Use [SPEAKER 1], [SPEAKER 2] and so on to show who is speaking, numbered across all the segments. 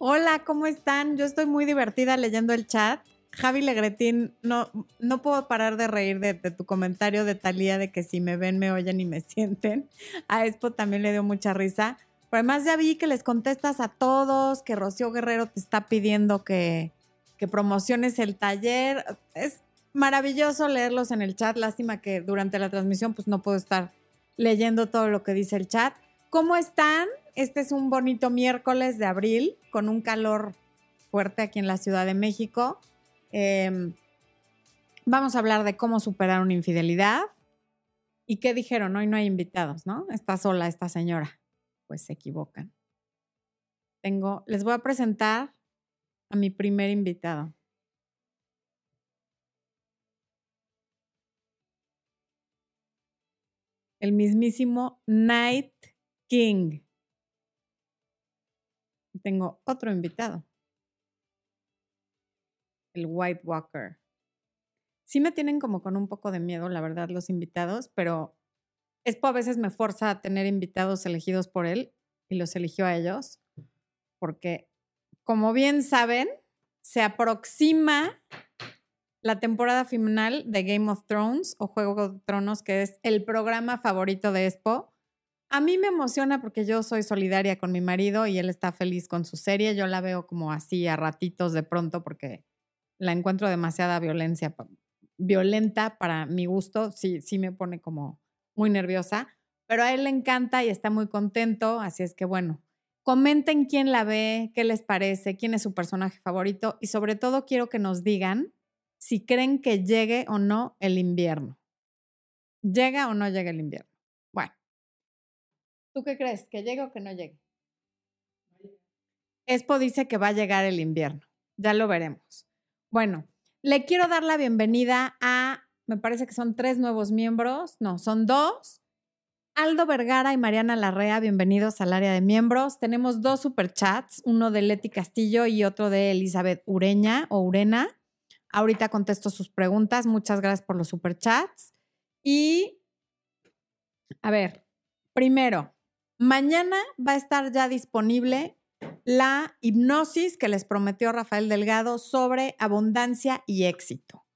[SPEAKER 1] Hola, ¿cómo están? Yo estoy muy divertida leyendo el chat. Javi Legretín, no, no puedo parar de reír de, tu comentario de Talía de que si me ven, me oyen y me sienten. A Expo también le dio mucha risa. Pero además ya vi que les contestas a todos, que Rocío Guerrero te está pidiendo que, que promociones el taller. Es maravilloso leerlos en el chat. Lástima que durante la transmisión pues no puedo estar leyendo todo lo que dice el chat. ¿Cómo están? Este es un bonito miércoles de abril con un calor fuerte aquí en la Ciudad de México. Em, vamos a hablar de cómo superar una infidelidad. ¿Y qué dijeron? Hoy no hay invitados, ¿no? Está sola esta señora. Pues se equivocan. Tengo, les voy a presentar a mi primer invitado. El mismísimo Night King. Tengo otro invitado el White Walker. Sí me tienen como con un poco de miedo, la verdad, los invitados, pero Expo a veces me forza a tener invitados elegidos por él y los eligió a ellos, porque como bien saben, se aproxima la temporada final de Game of Thrones o Juego de Tronos, que es el programa favorito de Expo. A mí me emociona porque yo soy solidaria con mi marido y él está feliz con su serie. Yo la veo como así a ratitos de pronto porque la encuentro demasiada violencia, violenta para mi gusto, sí, sí me pone como muy nerviosa, pero a él le encanta y está muy contento, así es que bueno, comenten quién la ve, qué les parece, quién es su personaje favorito y sobre todo quiero que nos digan si creen que llegue o no el invierno. ¿Llega o no llega el invierno? ¿Tú qué crees? ¿Que llegue o que no llegue? Expo dice que va a llegar el invierno. Ya lo veremos. Bueno, le quiero dar la bienvenida a, me parece que son tres nuevos miembros, no, son dos. Aldo Vergara y Mariana Larrea, bienvenidos al área de miembros. Tenemos dos superchats, uno de Leti Castillo y otro de Elizabeth Ureña o Urena. Ahorita contesto sus preguntas. Muchas gracias por los superchats. Y, a ver, primero, mañana va a estar ya disponible la hipnosis que les prometió Rafael Delgado sobre abundancia y éxito.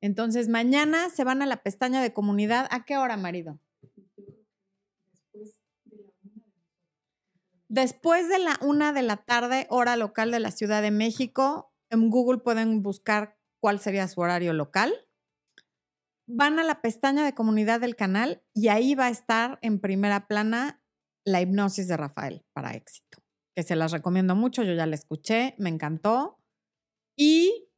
[SPEAKER 1] Entonces, mañana se van a la pestaña de comunidad. ¿A qué hora, marido? Después de la una de la tarde, hora local de la Ciudad de México, en Google pueden buscar cuál sería su horario local. Van a la pestaña de comunidad del canal y ahí va a estar en primera plana la hipnosis de Rafael para éxito que se las recomiendo mucho, yo ya la escuché, me encantó. Y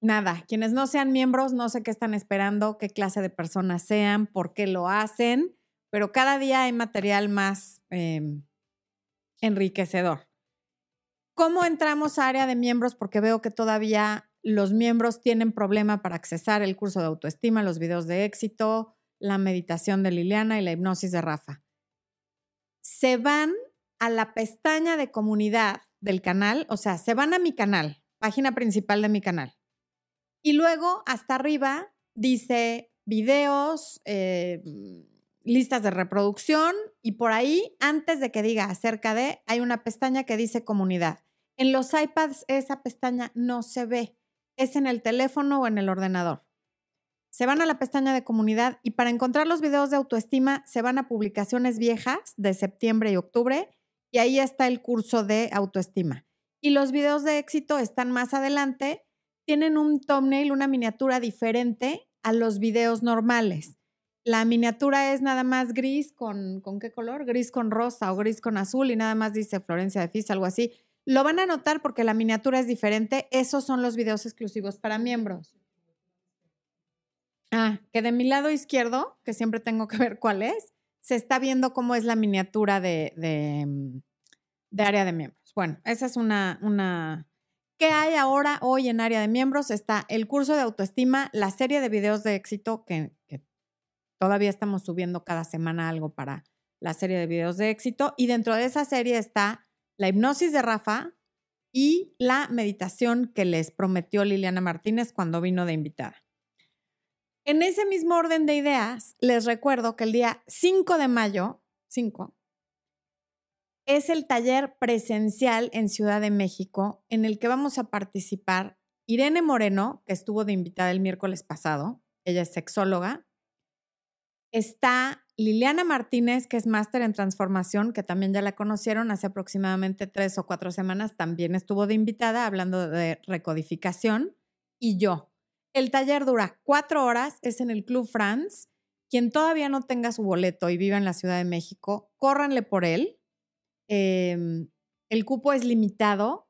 [SPEAKER 1] nada, quienes no sean miembros, no sé qué están esperando, qué clase de personas sean, por qué lo hacen, pero cada día hay material más em, enriquecedor. ¿Cómo entramos a área de miembros? Porque veo que todavía los miembros tienen problema para accesar el curso de autoestima, los videos de éxito, la meditación de Liliana y la hipnosis de Rafa. Se van a la pestaña de comunidad del canal, o sea, se van a mi canal, página principal de mi canal. Y luego hasta arriba dice videos, eh, listas de reproducción y por ahí, antes de que diga acerca de, hay una pestaña que dice comunidad. En los iPads esa pestaña no se ve, es en el teléfono o en el ordenador. Se van a la pestaña de comunidad y para encontrar los videos de autoestima se van a publicaciones viejas de septiembre y octubre y ahí está el curso de autoestima. Y los videos de éxito están más adelante, tienen un thumbnail, una miniatura diferente a los videos normales. La miniatura es nada más gris con, ¿con qué color? Gris con rosa o gris con azul y nada más dice Florencia de Fis, algo así. Lo van a notar porque la miniatura es diferente. Esos son los videos exclusivos para miembros. Ah, que de mi lado izquierdo, que siempre tengo que ver cuál es, se está viendo cómo es la miniatura de, mm, de, área de miembros. Bueno, esa es una, una... ¿Qué hay ahora hoy en área de miembros? Está el curso de autoestima, la serie de videos de éxito que todavía estamos subiendo cada semana algo para la serie de videos de éxito. Y dentro de esa serie está la hipnosis de Rafa y la meditación que les prometió Liliana Martínez cuando vino de invitada. En ese mismo orden de ideas, les recuerdo que el día 5 de mayo, 5, es el taller presencial en Ciudad de México en el que vamos a participar Irene Moreno, que estuvo de invitada el miércoles pasado, ella es sexóloga. Está Liliana Martínez, que es máster en transformación, que también ya la conocieron hace aproximadamente tres o cuatro semanas, también estuvo de invitada hablando de recodificación. Y yo. El taller dura cuatro horas, es en el Club France. Quien todavía no tenga su boleto y viva en la Ciudad de México, córranle por él. Em, el cupo es limitado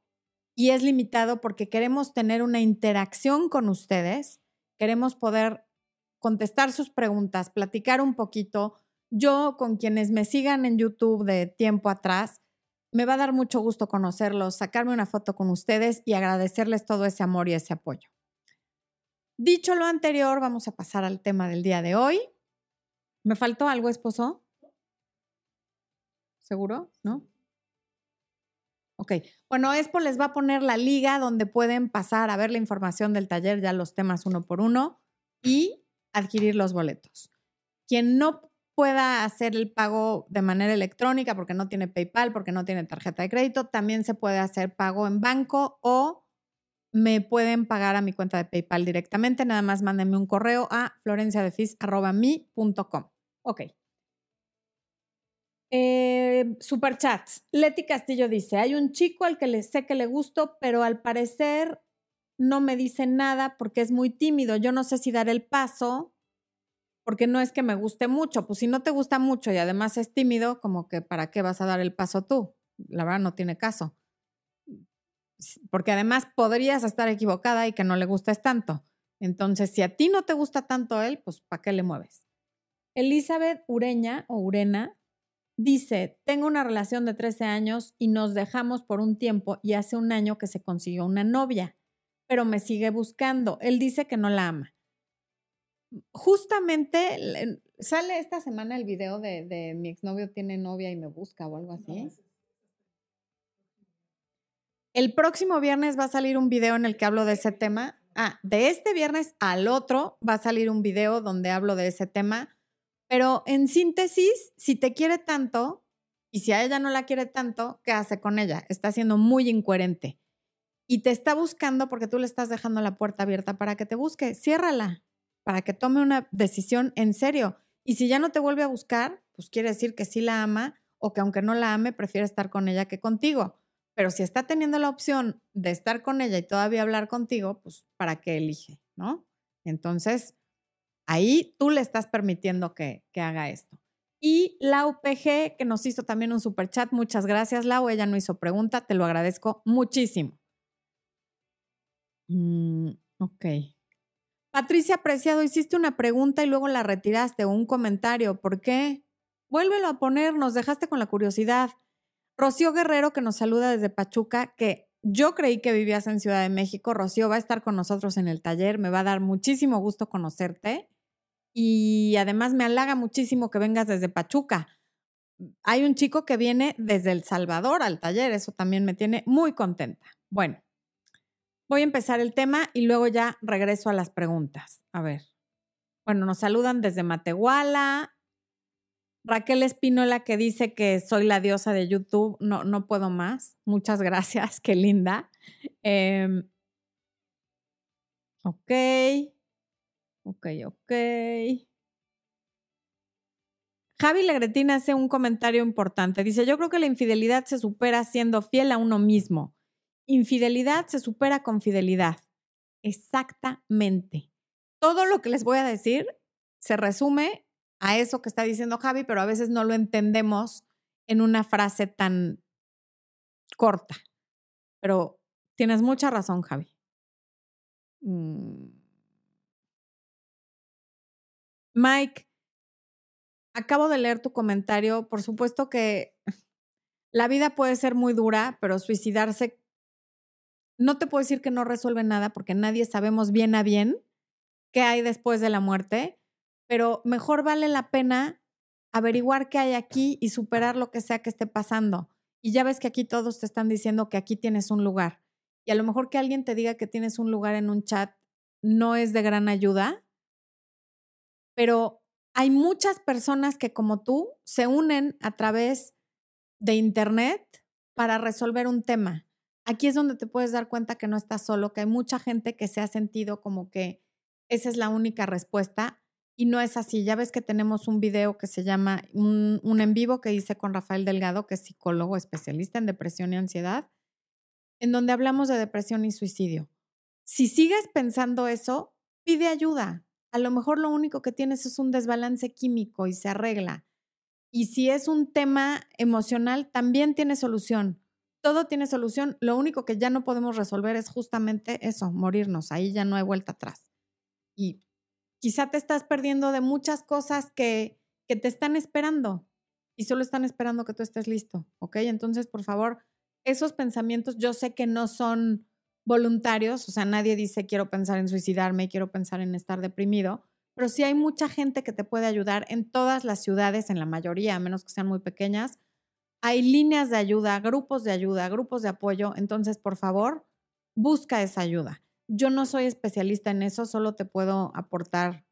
[SPEAKER 1] y es limitado porque queremos tener una interacción con ustedes, queremos poder contestar sus preguntas, platicar un poquito. Yo, con quienes me sigan en YouTube de tiempo atrás, me va a dar mucho gusto conocerlos, sacarme una foto con ustedes y agradecerles todo ese amor y ese apoyo. Dicho lo anterior, vamos a pasar al tema del día de hoy. ¿Me faltó algo, esposo? ¿Seguro? ¿No? Ok. Bueno, Expo les va a poner la liga donde pueden pasar a ver la información del taller, ya los temas uno por uno, y adquirir los boletos. Quien no pueda hacer el pago de manera electrónica porque no tiene PayPal, porque no tiene tarjeta de crédito, también se puede hacer pago en banco o me pueden pagar a mi cuenta de PayPal directamente. Nada más mándenme un correo a florenciadefis.com. Ok. Eh, superchats. Leti Castillo dice, hay un chico al que le sé que le gusto, pero al parecer no me dice nada porque es muy tímido. Yo no sé si dar el paso, porque no es que me guste mucho. Pues si no te gusta mucho y además es tímido, como que ¿para qué vas a dar el paso tú? La verdad no tiene caso. Porque además podrías estar equivocada y que no le gustes tanto. Entonces, si a ti no te gusta tanto él, pues ¿para qué le mueves? Elizabeth Ureña o Urena Dice, tengo una relación de 13 años y nos dejamos por un tiempo y hace un año que se consiguió una novia, pero me sigue buscando. Él dice que no la ama. Justamente sale esta semana el video de, de mi exnovio tiene novia y me busca o algo así. El próximo viernes va a salir un video en el que hablo de ese tema. Ah, de este viernes al otro va a salir un video donde hablo de ese tema pero en síntesis, si te quiere tanto y si a ella no la quiere tanto, ¿qué hace con ella? Está siendo muy incoherente y te está buscando porque tú le estás dejando la puerta abierta para que te busque. Ciérrala para que tome una decisión en serio. Y si ya no te vuelve a buscar, pues quiere decir que sí la ama o que aunque no la ame, prefiere estar con ella que contigo. Pero si está teniendo la opción de estar con ella y todavía hablar contigo, pues ¿para qué elige? ¿No? Entonces, Ahí tú le estás permitiendo que, haga esto. Y la UPG, que nos hizo también un super chat. Muchas gracias, Lau. Ella no hizo pregunta. Te lo agradezco muchísimo. Mm, ok. Patricia Apreciado, hiciste una pregunta y luego la retiraste un comentario. ¿Por qué? Vuélvelo a poner, nos dejaste con la curiosidad. Rocío Guerrero, que nos saluda desde Pachuca, que yo creí que vivías en Ciudad de México. Rocío va a estar con nosotros en el taller. Me va a dar muchísimo gusto conocerte y además me halaga muchísimo que vengas desde Pachuca. Hay un chico que viene desde El Salvador al taller, eso también me tiene muy contenta. Bueno, voy a empezar el tema y luego ya regreso a las preguntas. A ver. Bueno, nos saludan desde Matehuala. Raquel Espínola que dice que soy la diosa de YouTube. No, no puedo más. Muchas gracias, qué linda. Em, ok. Ok, ok. Javi Legretín hace un comentario importante. Dice, yo creo que la infidelidad se supera siendo fiel a uno mismo. Infidelidad se supera con fidelidad. Exactamente. Todo lo que les voy a decir se resume a eso que está diciendo Javi, pero a veces no lo entendemos en una frase tan corta. Pero tienes mucha razón, Javi. Mm. Mike, acabo de leer tu comentario. Por supuesto que la vida puede ser muy dura, pero suicidarse, no te puedo decir que no resuelve nada porque nadie sabemos bien a bien qué hay después de la muerte, pero mejor vale la pena averiguar qué hay aquí y superar lo que sea que esté pasando. Y ya ves que aquí todos te están diciendo que aquí tienes un lugar. Y a lo mejor que alguien te diga que tienes un lugar en un chat no es de gran ayuda, pero hay muchas personas que como tú se unen a través de Internet para resolver un tema. Aquí es donde te puedes dar cuenta que no estás solo, que hay mucha gente que se ha sentido como que esa es la única respuesta y no es así. Ya ves que tenemos un video que se llama, un, un en vivo que hice con Rafael Delgado, que es psicólogo especialista en depresión y ansiedad, en donde hablamos de depresión y suicidio. Si sigues pensando eso, pide ayuda. A lo mejor lo único que tienes es un desbalance químico y se arregla. Y si es un tema emocional, también tiene solución. Todo tiene solución. Lo único que ya no podemos resolver es justamente eso, morirnos. Ahí ya no hay vuelta atrás. Y quizá te estás perdiendo de muchas cosas que, que te están esperando y solo están esperando que tú estés listo, ¿ok? Entonces, por favor, esos pensamientos yo sé que no son voluntarios, o sea, nadie dice quiero pensar en suicidarme, quiero pensar en estar deprimido, pero sí hay mucha gente que te puede ayudar en todas las ciudades, en la mayoría, a menos que sean muy pequeñas. Hay líneas de ayuda, grupos de ayuda, grupos de apoyo, entonces, por favor, busca esa ayuda. Yo no soy especialista en eso, solo te puedo aportar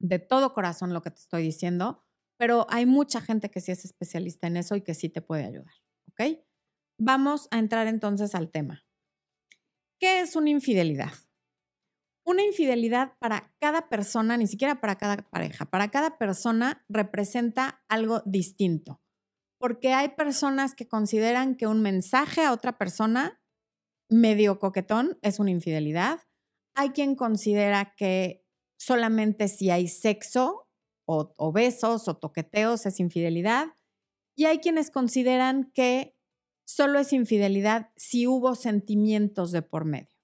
[SPEAKER 1] de todo corazón lo que te estoy diciendo, pero hay mucha gente que sí es especialista en eso y que sí te puede ayudar, ¿ok? Vamos a entrar entonces al tema. ¿Qué es una infidelidad? Una infidelidad para cada persona, ni siquiera para cada pareja, para cada persona representa algo distinto. Porque hay personas que consideran que un mensaje a otra persona medio coquetón es una infidelidad. Hay quien considera que solamente si hay sexo o, besos o toqueteos es infidelidad. Y hay quienes consideran que solo es infidelidad si hubo sentimientos de por medio.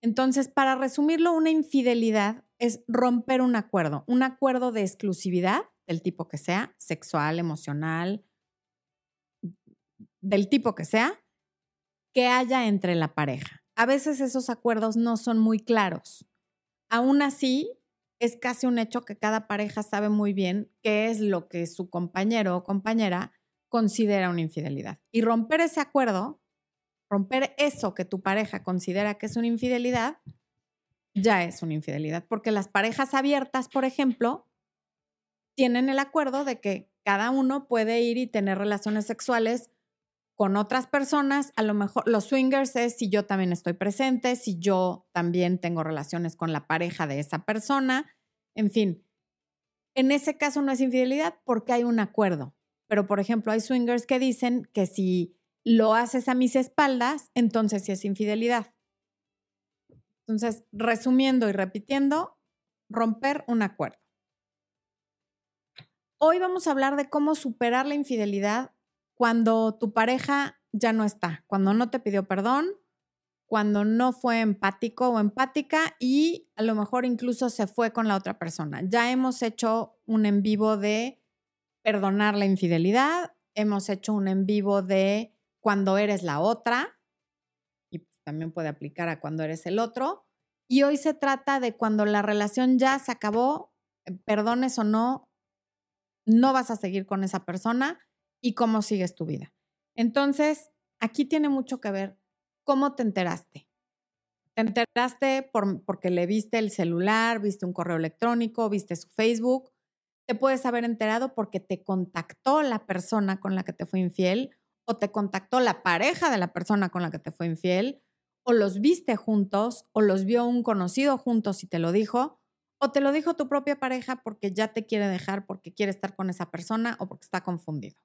[SPEAKER 1] Entonces, para resumirlo, una infidelidad es romper un acuerdo, un acuerdo de exclusividad del tipo que sea, sexual, emocional, del tipo que sea, que haya entre la pareja. A veces esos acuerdos no son muy claros. Aún así, es casi un hecho que cada pareja sabe muy bien qué es lo que su compañero o compañera considera una infidelidad. Y romper ese acuerdo, romper eso que tu pareja considera que es una infidelidad, ya es una infidelidad. Porque las parejas abiertas, por ejemplo, tienen el acuerdo de que cada uno puede ir y tener relaciones sexuales con otras personas. A lo mejor los swingers es si yo también estoy presente, si yo también tengo relaciones con la pareja de esa persona. En fin, en ese caso no es infidelidad porque hay un acuerdo. Pero, por ejemplo, hay swingers que dicen que si lo haces a mis espaldas, entonces sí es infidelidad. Entonces, resumiendo y repitiendo, romper un acuerdo. Hoy vamos a hablar de cómo superar la infidelidad cuando tu pareja ya no está, cuando no te pidió perdón, cuando no fue empático o empática y a lo mejor incluso se fue con la otra persona. Ya hemos hecho un en vivo de perdonar la infidelidad. Hemos hecho un en vivo de cuando eres la otra, y pues, también puede aplicar a cuando eres el otro. Y hoy se trata de cuando la relación ya se acabó, eh, perdones o no, no vas a seguir con esa persona y cómo sigues tu vida. Entonces, aquí tiene mucho que ver cómo te enteraste. Te enteraste por, porque le viste el celular, viste un correo electrónico, viste su Facebook, te puedes haber enterado porque te contactó la persona con la que te fue infiel o te contactó la pareja de la persona con la que te fue infiel o los viste juntos o los vio un conocido juntos y te lo dijo o te lo dijo tu propia pareja porque ya te quiere dejar porque quiere estar con esa persona o porque está confundido,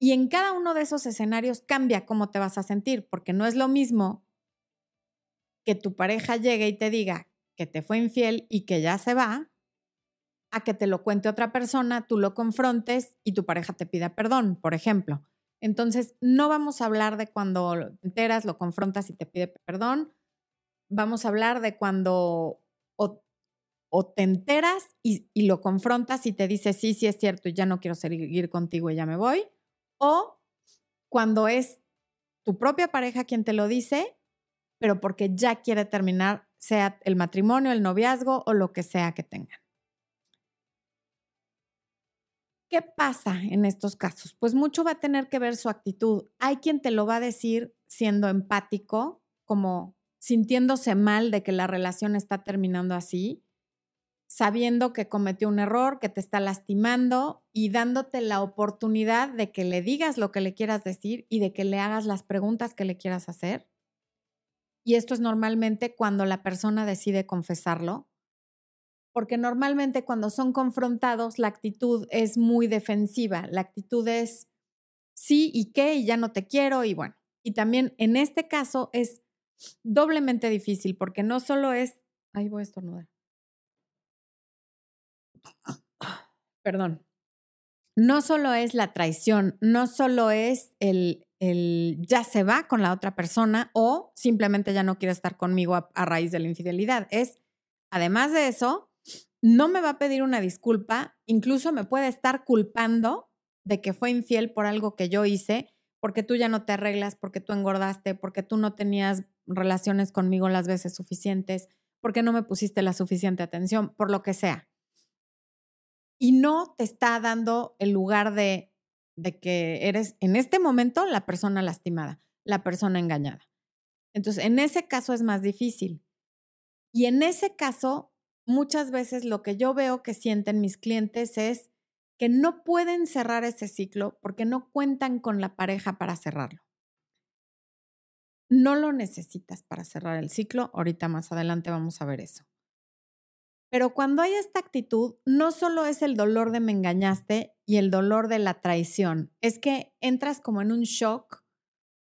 [SPEAKER 1] Y en cada uno de esos escenarios cambia cómo te vas a sentir, porque no es lo mismo que tu pareja llegue y te diga que te fue infiel y que ya se va, a que te lo cuente otra persona, tú lo confrontes y tu pareja te pida perdón, por ejemplo. Entonces, no vamos a hablar de cuando te enteras, lo confrontas y te pide perdón. Vamos a hablar de cuando o, te enteras y, y, lo confrontas y te dice, sí, sí es cierto y ya no quiero seguir contigo y ya me voy. O cuando es tu propia pareja quien te lo dice, pero porque ya quiere terminar, sea el matrimonio, el noviazgo o lo que sea que tengan. ¿Qué pasa en estos casos? Pues mucho va a tener que ver su actitud. Hay quien te lo va a decir siendo empático, como sintiéndose mal de que la relación está terminando así, sabiendo que cometió un error, que te está lastimando y dándote la oportunidad de que le digas lo que le quieras decir y de que le hagas las preguntas que le quieras hacer. Y esto es normalmente cuando la persona decide confesarlo, porque normalmente cuando son confrontados la actitud es muy defensiva, la actitud es sí y qué y ya no te quiero y bueno. Y también en este caso es doblemente difícil porque no solo es, ahí voy a estornudar perdón, no solo es la traición, no solo es el, el ya se va con la otra persona o simplemente ya no quiere estar conmigo a, a raíz de la infidelidad. Es, además de eso, no me va a pedir una disculpa, incluso me puede estar culpando de que fue infiel por algo que yo hice, porque tú ya no te arreglas, porque tú engordaste, porque tú no tenías relaciones conmigo las veces suficientes, porque no me pusiste la suficiente atención, por lo que sea y no te está dando el lugar de, que eres en este momento la persona lastimada, la persona engañada. Entonces, en ese caso es más difícil. Y en ese caso, muchas veces lo que yo veo que sienten mis clientes es que no pueden cerrar ese ciclo porque no cuentan con la pareja para cerrarlo. No lo necesitas para cerrar el ciclo. Ahorita más adelante vamos a ver eso. Pero cuando hay esta actitud, no solo es el dolor de me engañaste y el dolor de la traición, es que entras como en un shock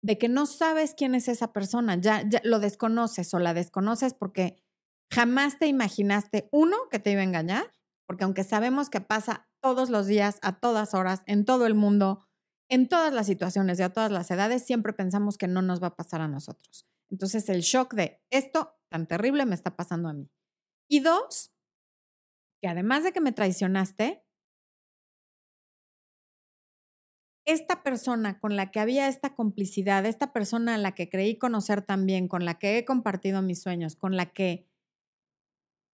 [SPEAKER 1] de que no sabes quién es esa persona, ya, lo desconoces o la desconoces porque jamás te imaginaste, uno, que te iba a engañar, porque aunque sabemos que pasa todos los días, a todas horas, en todo el mundo, en todas las situaciones y a todas las edades, siempre pensamos que no nos va a pasar a nosotros. Entonces el shock de esto tan terrible me está pasando a mí. Y dos, que además de que me traicionaste, esta persona con la que había esta complicidad, esta persona a la que creí conocer también, con la que he compartido mis sueños, con la que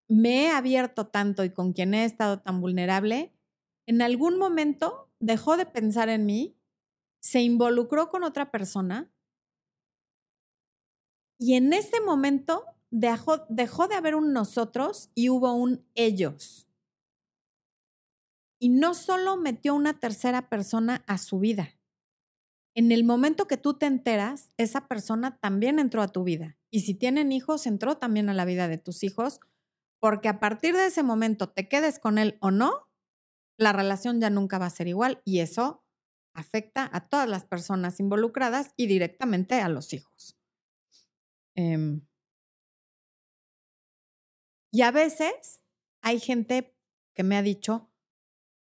[SPEAKER 1] me he abierto tanto y con quien he estado tan vulnerable, en algún momento dejó de pensar en mí, se involucró con otra persona y en ese momento dejó, dejó de haber un nosotros y hubo un ellos. Y no solo metió una tercera persona a su vida. En el momento que tú te enteras, esa persona también entró a tu vida. Y si tienen hijos, entró también a la vida de tus hijos, porque a partir de ese momento, te quedes con él o no, la relación ya nunca va a ser igual y eso afecta a todas las personas involucradas y directamente a los hijos. Eh, y a veces hay gente que me ha dicho,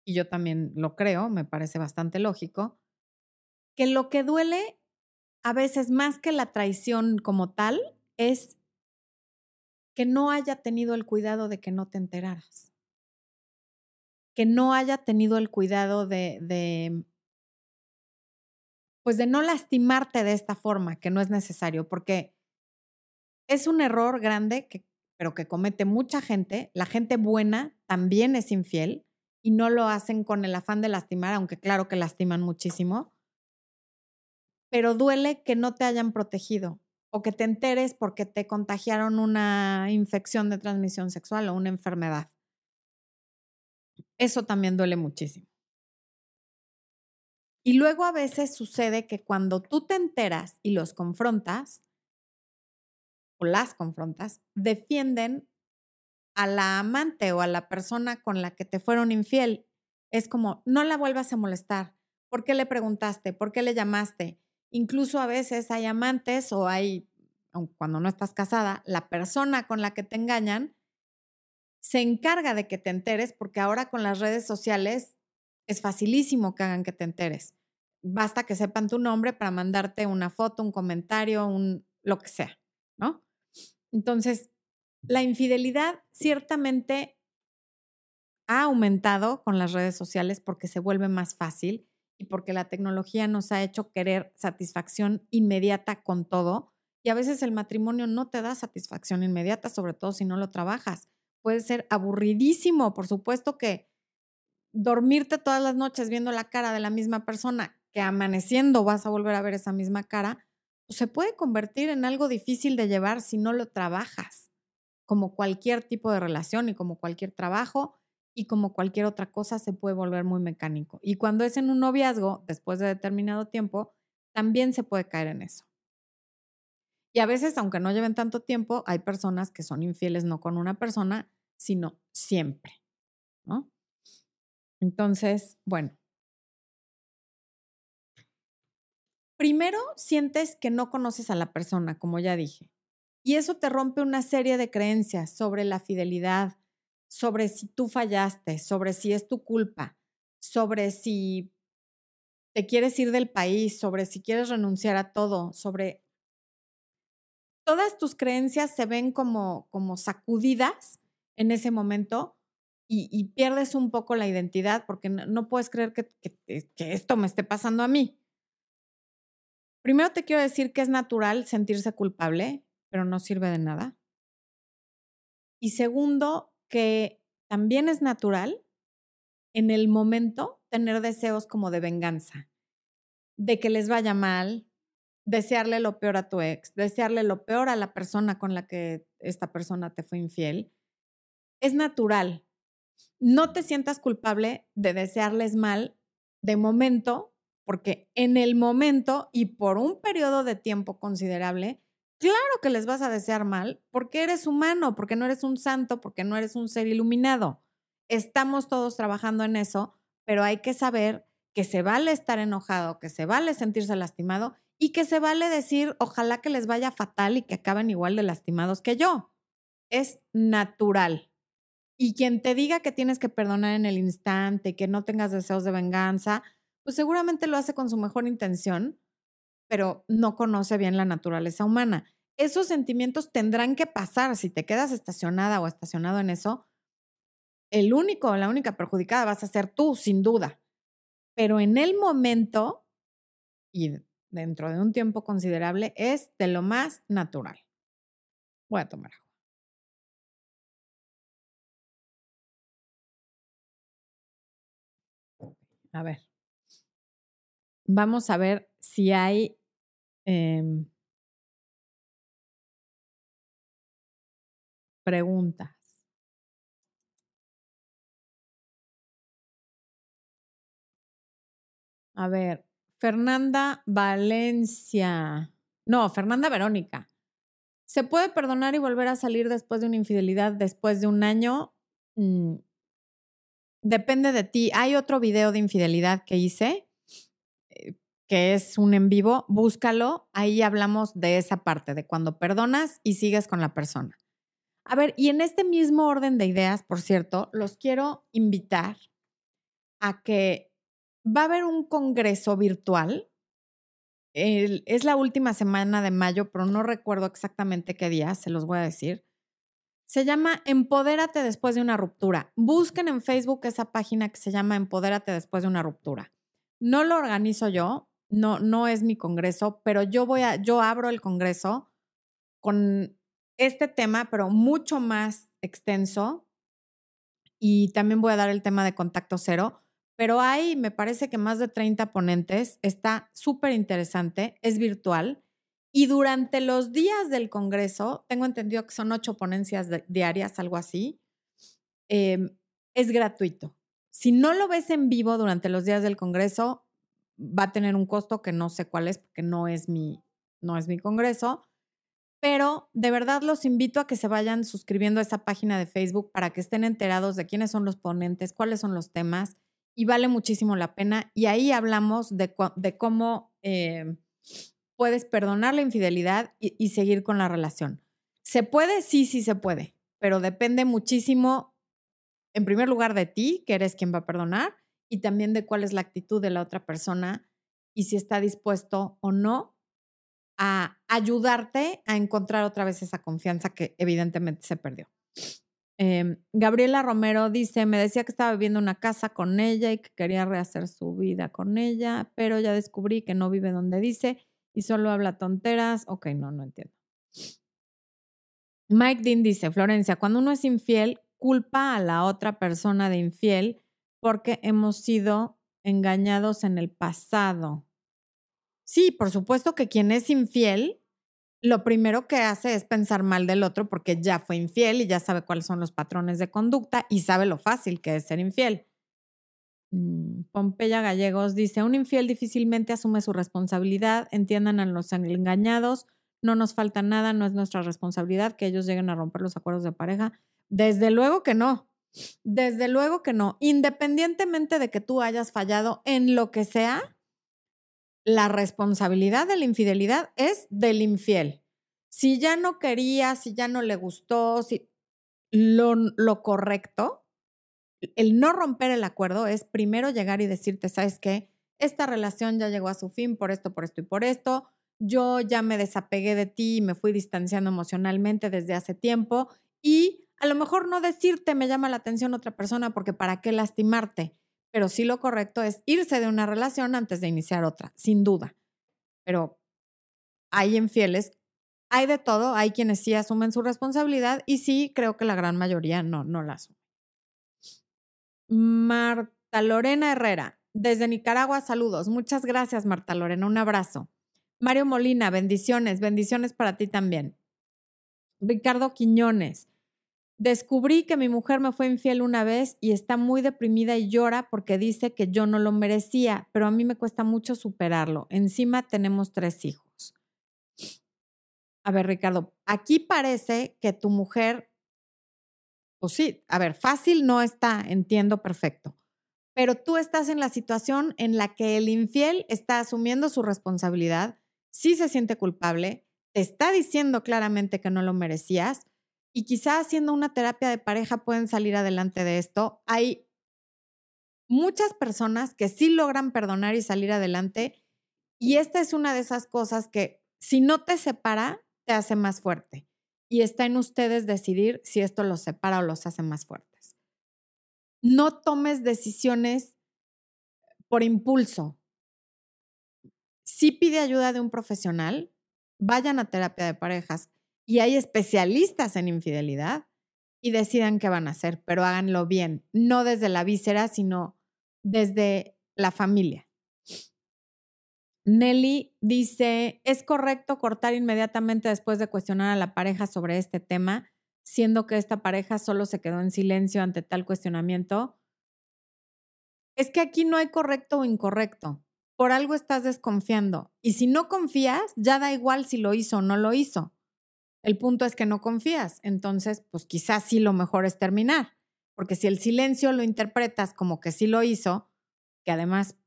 [SPEAKER 1] y yo también lo creo, me parece bastante lógico, que lo que duele a veces más que la traición como tal es que no haya tenido el cuidado de que no te enteraras, que no haya tenido el cuidado de, de pues de no lastimarte de esta forma, que no es necesario, porque es un error grande que pero que comete mucha gente, la gente buena también es infiel y no lo hacen con el afán de lastimar, aunque claro que lastiman muchísimo, pero duele que no te hayan protegido o que te enteres porque te contagiaron una infección de transmisión sexual o una enfermedad. Eso también duele muchísimo. Y luego a veces sucede que cuando tú te enteras y los confrontas, o las confrontas, defienden a la amante o a la persona con la que te fueron infiel. Es como, no la vuelvas a molestar. ¿Por qué le preguntaste? ¿Por qué le llamaste? Incluso a veces hay amantes o hay, cuando no estás casada, la persona con la que te engañan se encarga de que te enteres porque ahora con las redes sociales es facilísimo que hagan que te enteres. Basta que sepan tu nombre para mandarte una foto, un comentario, un lo que sea. Entonces, la infidelidad ciertamente ha aumentado con las redes sociales porque se vuelve más fácil y porque la tecnología nos ha hecho querer satisfacción inmediata con todo. Y a veces el matrimonio no te da satisfacción inmediata, sobre todo si no lo trabajas. Puede ser aburridísimo, por supuesto que dormirte todas las noches viendo la cara de la misma persona, que amaneciendo vas a volver a ver esa misma cara, se puede convertir en algo difícil de llevar si no lo trabajas como cualquier tipo de relación y como cualquier trabajo y como cualquier otra cosa se puede volver muy mecánico. Y cuando es en un noviazgo, después de determinado tiempo, también se puede caer en eso. Y a veces, aunque no lleven tanto tiempo, hay personas que son infieles no con una persona, sino siempre, ¿no? Entonces, bueno. Primero, sientes que no conoces a la persona, como ya dije. Y eso te rompe una serie de creencias sobre la fidelidad, sobre si tú fallaste, sobre si es tu culpa, sobre si te quieres ir del país, sobre si quieres renunciar a todo, sobre todas tus creencias se ven como, como sacudidas en ese momento y, pierdes un poco la identidad porque no, puedes creer que, que esto me esté pasando a mí. Primero te quiero decir que es natural sentirse culpable, pero no sirve de nada. Y segundo, que también es natural en el momento tener deseos como de venganza, de que les vaya mal, desearle lo peor a tu ex, desearle lo peor a la persona con la que esta persona te fue infiel, es natural. No te sientas culpable de desearles mal de momento, porque en el momento y por un periodo de tiempo considerable, claro que les vas a desear mal, porque eres humano, porque no eres un santo, porque no eres un ser iluminado. Estamos todos trabajando en eso, pero hay que saber que se vale estar enojado, que se vale sentirse lastimado y que se vale decir, ojalá que les vaya fatal y que acaben igual de lastimados que yo. Es natural. Y quien te diga que tienes que perdonar en el instante, que no tengas deseos de venganza, pues seguramente lo hace con su mejor intención, pero no conoce bien la naturaleza humana. Esos sentimientos tendrán que pasar. Si te quedas estacionada o estacionado en eso, el único o la única perjudicada vas a ser tú, sin duda. Pero en el momento, y dentro de un tiempo considerable es de lo más natural. Voy a tomar agua. A ver. Vamos a ver si hay em, preguntas. A ver, Fernanda Valencia. No, Fernanda Verónica. ¿Se puede perdonar y volver a salir después de una infidelidad después de un año? Mm, depende de ti. Hay otro video de infidelidad que hice, que es un en vivo. Búscalo. Ahí hablamos de esa parte, de cuando perdonas y sigues con la persona. A ver, y en este mismo orden de ideas, por cierto, los quiero invitar a que va a haber un congreso virtual. es la última semana de mayo, pero no recuerdo exactamente qué día, se los voy a decir. Se llama Empodérate después de una ruptura. Busquen en Facebook esa página que se llama Empodérate después de una ruptura. No lo organizo yo, no, no es mi congreso, pero yo voy a, yo abro el congreso con este tema, pero mucho más extenso. Y también voy a dar el tema de contacto cero pero hay, me parece que más de 30 ponentes, está súper interesante, es virtual. Y durante los días del Congreso, tengo entendido que son ocho ponencias diarias, algo así, em, es gratuito. Si no lo ves en vivo durante los días del Congreso, va a tener un costo que no sé cuál es porque no es mi, no es mi Congreso. Pero de verdad los invito a que se vayan suscribiendo a esa página de Facebook para que estén enterados de quiénes son los ponentes, cuáles son los temas y vale muchísimo la pena. Y ahí hablamos de, cómo eh, puedes perdonar la infidelidad y, seguir con la relación. ¿Se puede? Sí, sí se puede, pero depende muchísimo, en primer lugar, de ti, que eres quien va a perdonar, y también de cuál es la actitud de la otra persona y si está dispuesto o no a ayudarte a encontrar otra vez esa confianza que evidentemente se perdió. Em, Gabriela Romero dice, me decía que estaba viviendo una casa con ella y que quería rehacer su vida con ella, pero ya descubrí que no vive donde dice y solo habla tonteras. Ok, no, no entiendo. Mike Dean dice, Florencia, cuando uno es infiel, culpa a la otra persona de infiel porque hemos sido engañados en el pasado. Sí, por supuesto que quien es infiel lo primero que hace es pensar mal del otro porque ya fue infiel y ya sabe cuáles son los patrones de conducta y sabe lo fácil que es ser infiel. Mm, Pompeya Gallegos dice, un infiel difícilmente asume su responsabilidad, entiendan a los engañados, no nos falta nada, no es nuestra responsabilidad que ellos lleguen a romper los acuerdos de pareja. Desde luego que no, desde luego que no, independientemente de que tú hayas fallado en lo que sea, la responsabilidad de la infidelidad es del infiel. Si ya no quería, si ya no le gustó, si lo, lo correcto, el no romper el acuerdo es primero llegar y decirte, ¿sabes qué? Esta relación ya llegó a su fin por esto, por esto y por esto. Yo ya me desapegué de ti y me fui distanciando emocionalmente desde hace tiempo y a lo mejor no decirte me llama la atención otra persona porque para qué lastimarte pero sí lo correcto es irse de una relación antes de iniciar otra, sin duda. Pero hay infieles, hay de todo, hay quienes sí asumen su responsabilidad y sí creo que la gran mayoría no, no la asume. Marta Lorena Herrera, desde Nicaragua, saludos. Muchas gracias, Marta Lorena, un abrazo. Mario Molina, bendiciones, bendiciones para ti también. Ricardo Quiñones, Descubrí que mi mujer me fue infiel una vez y está muy deprimida y llora porque dice que yo no lo merecía, pero a mí me cuesta mucho superarlo. Encima tenemos tres hijos. A ver, Ricardo, aquí parece que tu mujer, pues sí, a ver, fácil no está, entiendo perfecto, pero tú estás en la situación en la que el infiel está asumiendo su responsabilidad, sí se siente culpable, te está diciendo claramente que no lo merecías y quizá haciendo una terapia de pareja pueden salir adelante de esto. Hay muchas personas que sí logran perdonar y salir adelante y esta es una de esas cosas que si no te separa, te hace más fuerte. Y está en ustedes decidir si esto los separa o los hace más fuertes. No tomes decisiones por impulso. Si pide ayuda de un profesional, vayan a terapia de parejas y hay especialistas en infidelidad y decidan qué van a hacer, pero háganlo bien, no desde la víscera, sino desde la familia. Nelly dice, ¿es correcto cortar inmediatamente después de cuestionar a la pareja sobre este tema, siendo que esta pareja solo se quedó en silencio ante tal cuestionamiento? Es que aquí no hay correcto o incorrecto. Por algo estás desconfiando. Y si no confías, ya da igual si lo hizo o no lo hizo. El punto es que no confías. Entonces, pues quizás sí lo mejor es terminar. Porque si el silencio lo interpretas como que sí lo hizo, que además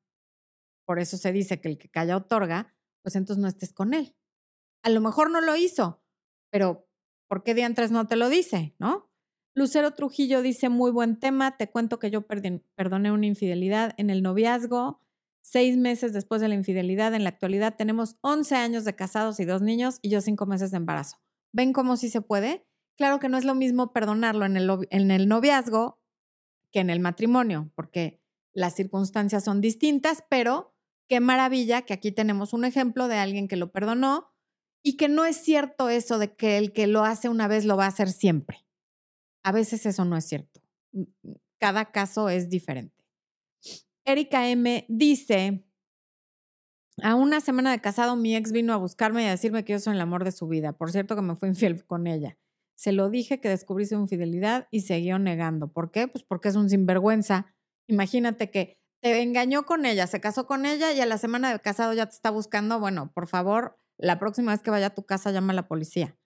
[SPEAKER 1] por eso se dice que el que calla otorga, pues entonces no estés con él. A lo mejor no lo hizo, pero ¿por qué diantres no te lo dice, no? Lucero Trujillo dice, muy buen tema, te cuento que yo perdoné una infidelidad en el noviazgo, seis meses después de la infidelidad, en la actualidad tenemos 11 años de casados y dos niños y yo cinco meses de embarazo. ¿Ven cómo sí se puede? Claro que no es lo mismo perdonarlo en el, en el noviazgo que en el matrimonio, porque las circunstancias son distintas, pero qué maravilla que aquí tenemos un ejemplo de alguien que lo perdonó y que no es cierto eso de que el que lo hace una vez lo va a hacer siempre. A veces eso no es cierto. Cada caso es diferente. Erika M dice, a una semana de casado, mi ex vino a buscarme y a decirme que yo soy el amor de su vida. Por cierto, que me fui infiel con ella. Se lo dije que descubrí su infidelidad y siguió negando. ¿Por qué? Pues porque es un sinvergüenza. Imagínate que te engañó con ella, se casó con ella y a la semana de casado ya te está buscando. Bueno, por favor, la próxima vez que vaya a tu casa, llama a la policía.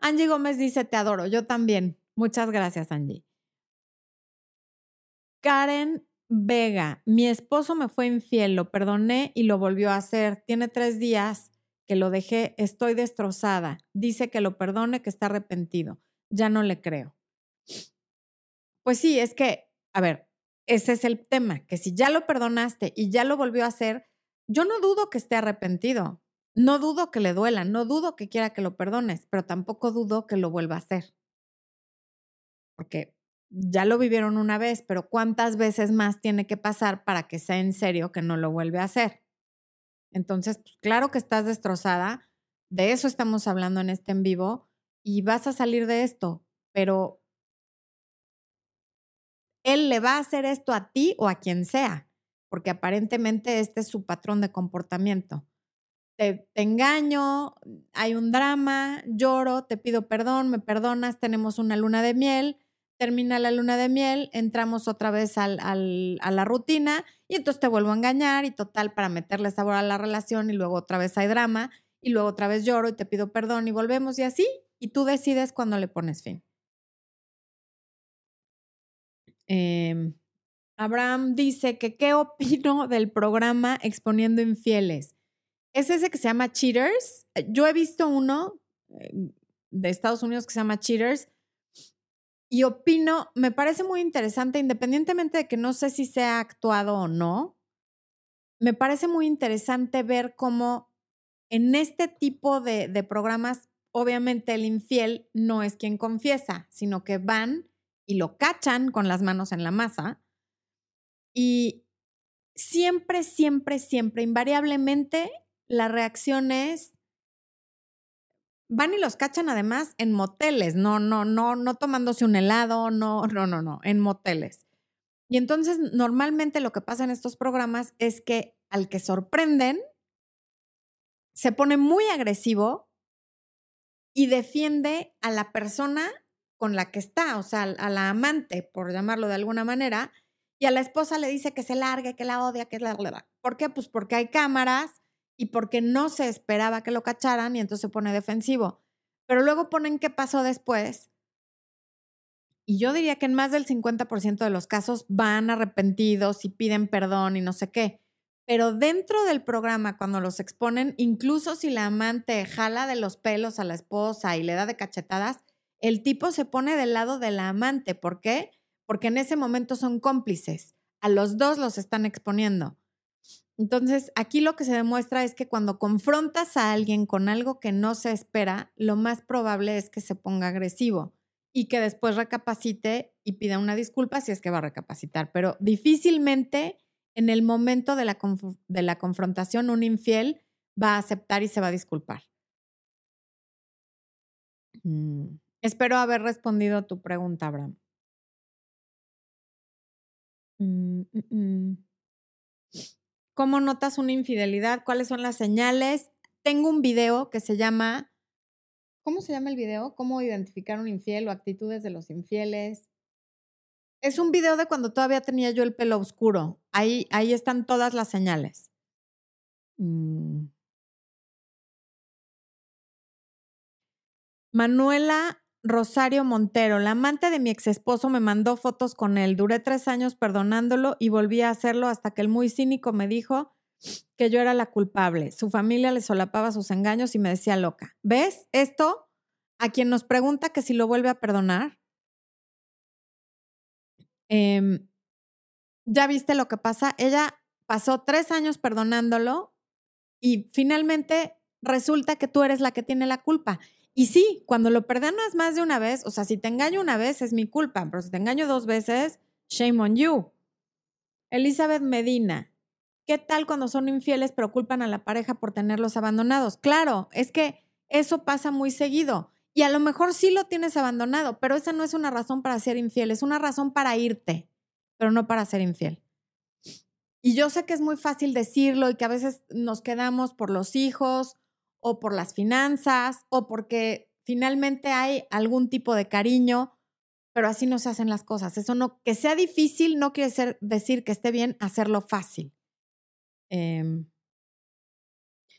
[SPEAKER 1] Angie Gómez dice: Te adoro. Yo también. Muchas gracias, Angie. Karen Vega, mi esposo me fue infiel, lo perdoné y lo volvió a hacer. Tiene tres días que lo dejé, estoy destrozada. Dice que lo perdone, que está arrepentido. Ya no le creo. Pues sí, es que, a ver, ese es el tema, que si ya lo perdonaste y ya lo volvió a hacer, yo no dudo que esté arrepentido, no dudo que le duela, no dudo que quiera que lo perdones, pero tampoco dudo que lo vuelva a hacer. Porque ya lo vivieron una vez, pero ¿cuántas veces más tiene que pasar para que sea en serio que no lo vuelve a hacer? Entonces, pues, claro que estás destrozada, de eso estamos hablando en este en vivo y vas a salir de esto, pero él le va a hacer esto a ti o a quien sea, porque aparentemente este es su patrón de comportamiento. te, engaño, hay un drama, lloro, te pido perdón, me perdonas, tenemos una luna de miel, termina la luna de miel, entramos otra vez a la rutina y entonces te vuelvo a engañar y total para meterle sabor a la relación y luego otra vez hay drama y luego otra vez lloro y te pido perdón y volvemos y así y tú decides cuándo le pones fin. Em, Abraham dice que qué opino del programa Exponiendo Infieles. Es ese que se llama Cheaters. Yo he visto uno eh, de Estados Unidos que se llama Cheaters y opino, me parece muy interesante, independientemente de que no sé si sea actuado o no, me parece muy interesante ver cómo en este tipo de, de programas, obviamente el infiel no es quien confiesa, sino que van y lo cachan con las manos en la masa y siempre, siempre, siempre, invariablemente la reacción es, van y los cachan además en moteles, no, no, no, no tomándose un helado, no, no, no, no, en moteles. Y entonces normalmente lo que pasa en estos programas es que al que sorprenden, se pone muy agresivo y defiende a la persona con la que está, o sea, a la amante, por llamarlo de alguna manera, y a la esposa le dice que se largue, que la odia, que la... ¿Por qué? Pues porque hay cámaras y porque no se esperaba que lo cacharan y entonces se pone defensivo. Pero luego ponen qué pasó después. Y yo diría que en más del 50% de los casos van arrepentidos y piden perdón y no sé qué. Pero dentro del programa, cuando los exponen, incluso si la amante jala de los pelos a la esposa y le da de cachetadas, el tipo se pone del lado de la amante. ¿Por qué? Porque en ese momento son cómplices. A los dos los están exponiendo. Entonces, aquí lo que se demuestra es que cuando confrontas a alguien con algo que no se espera, lo más probable es que se ponga agresivo y que después recapacite y pida una disculpa si es que va a recapacitar. Pero difícilmente en el momento de la, de la confrontación un infiel va a aceptar y se va a disculpar. Mm, espero haber respondido a tu pregunta, Abraham. Mm, mm, ¿Cómo notas una infidelidad? ¿Cuáles son las señales? Tengo un video que se llama, ¿cómo se llama el video? ¿Cómo identificar un infiel o actitudes de los infieles? Es un video de cuando todavía tenía yo el pelo oscuro. Ahí, ahí están todas las señales. Mm. Manuela Rosario Montero, la amante de mi ex esposo, me mandó fotos con él. Duré tres años perdonándolo y volví a hacerlo hasta que el muy cínico me dijo que yo era la culpable. Su familia le solapaba sus engaños y me decía loca. ¿Ves esto? A quien nos pregunta que si lo vuelve a perdonar. Em, ya viste lo que pasa. Ella pasó tres años perdonándolo y finalmente resulta que tú eres la que tiene la culpa. Y sí, cuando lo perdonas más de una vez, o sea, si te engaño una vez es mi culpa, pero si te engaño dos veces, shame on you. Elizabeth Medina, ¿qué tal cuando son infieles pero culpan a la pareja por tenerlos abandonados? Claro, es que eso pasa muy seguido. Y a lo mejor sí lo tienes abandonado, pero esa no es una razón para ser infiel, es una razón para irte, pero no para ser infiel. Y yo sé que es muy fácil decirlo y que a veces nos quedamos por los hijos o por las finanzas o porque finalmente hay algún tipo de cariño, pero así no se hacen las cosas. Eso no, que sea difícil no quiere decir que esté bien hacerlo fácil. Em,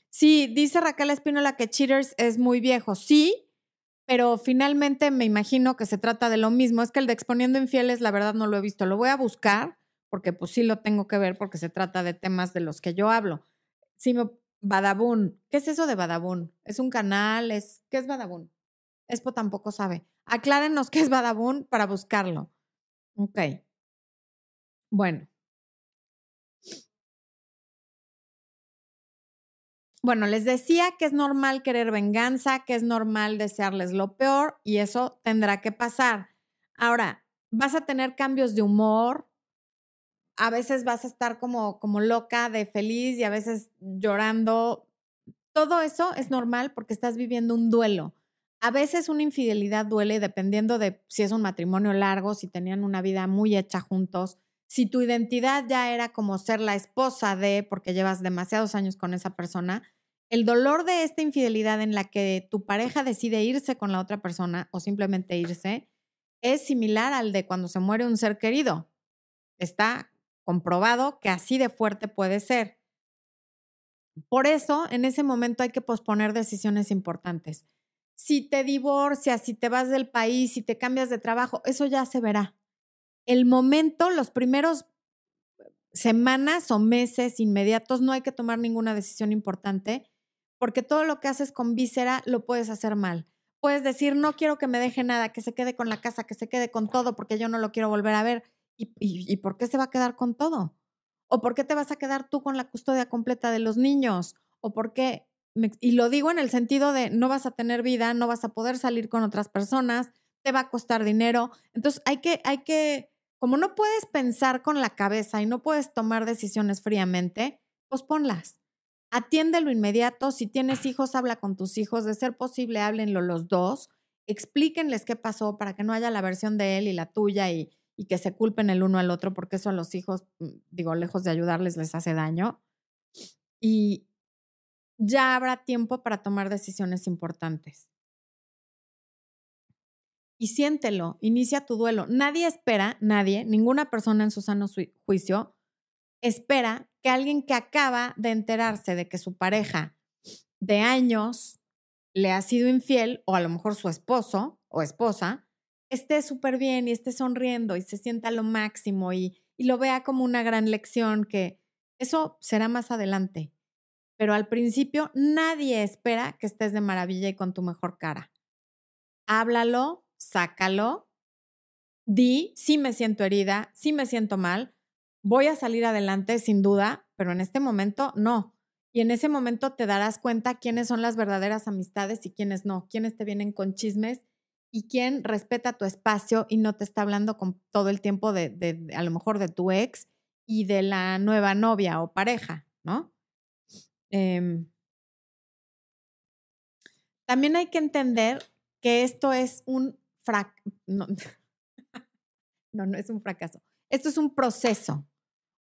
[SPEAKER 1] sí, dice Raquel Espínola que Cheaters es muy viejo. Sí, pero finalmente me imagino que se trata de lo mismo. Es que el de Exponiendo Infieles, la verdad no lo he visto. Lo voy a buscar porque pues sí lo tengo que ver porque se trata de temas de los que yo hablo. Si me Badabun. ¿Qué es eso de Badabun? ¿Es un canal? ¿Es, ¿Qué es Badabun? Espo tampoco sabe. Aclárenos qué es Badabun para buscarlo. Ok. Bueno. Bueno, les decía que es normal querer venganza, que es normal desearles lo peor y eso tendrá que pasar. Ahora, vas a tener cambios de humor, a veces vas a estar como, como loca de feliz y a veces llorando. Todo eso es normal porque estás viviendo un duelo. A veces una infidelidad duele dependiendo de si es un matrimonio largo, si tenían una vida muy hecha juntos, si tu identidad ya era como ser la esposa de, porque llevas demasiados años con esa persona, El dolor de esta infidelidad en la que tu pareja decide irse con la otra persona o simplemente irse es similar al de cuando se muere un ser querido. Está comprobado que así de fuerte puede ser. Por eso, en ese momento hay que posponer decisiones importantes. Si te divorcias, si te vas del país, si te cambias de trabajo, eso ya se verá. El momento, los primeros semanas o meses inmediatos, no hay que tomar ninguna decisión importante porque todo lo que haces con víscera lo puedes hacer mal. Puedes decir, no quiero que me deje nada, que se quede con la casa, que se quede con todo, porque yo no lo quiero volver a ver. ¿Y, y por qué se va a quedar con todo? ¿O por qué te vas a quedar tú con la custodia completa de los niños? ¿O por qué? y lo digo en el sentido de no vas a tener vida, no vas a poder salir con otras personas, te va a costar dinero. Entonces hay que, hay que, como no puedes pensar con la cabeza y no puedes tomar decisiones fríamente, pues ponlas. Atiéndelo inmediato. Si tienes hijos, habla con tus hijos. De ser posible, háblenlo los dos. Explíquenles qué pasó para que no haya la versión de él y la tuya y, y que se culpen el uno al otro, porque eso a los hijos, mm, digo, lejos de ayudarles, les hace daño. Y ya habrá tiempo para tomar decisiones importantes. Y siéntelo, inicia tu duelo. Nadie espera, nadie, ninguna persona en su sano juicio, espera que alguien que acaba de enterarse de que su pareja de años le ha sido infiel, o a lo mejor su esposo o esposa, esté súper bien y esté sonriendo y se sienta lo máximo y, y lo vea como una gran lección, que eso será más adelante. Pero al principio nadie espera que estés de maravilla y con tu mejor cara. Háblalo, sácalo, di, sí me siento herida, sí me siento mal, voy a salir adelante sin duda, pero en este momento no. Y en ese momento te darás cuenta quiénes son las verdaderas amistades y quiénes no, quiénes te vienen con chismes y quién respeta tu espacio y no te está hablando con todo el tiempo de, a lo mejor de tu ex y de la nueva novia o pareja, ¿no? Em también hay que entender que esto es un fracaso. No, no, no es un fracaso. Esto es un proceso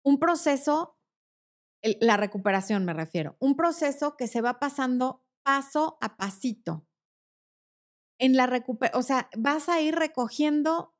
[SPEAKER 1] un proceso, la recuperación me refiero, un proceso que se va pasando paso a pasito. En la recuperación, o sea, vas a ir recogiendo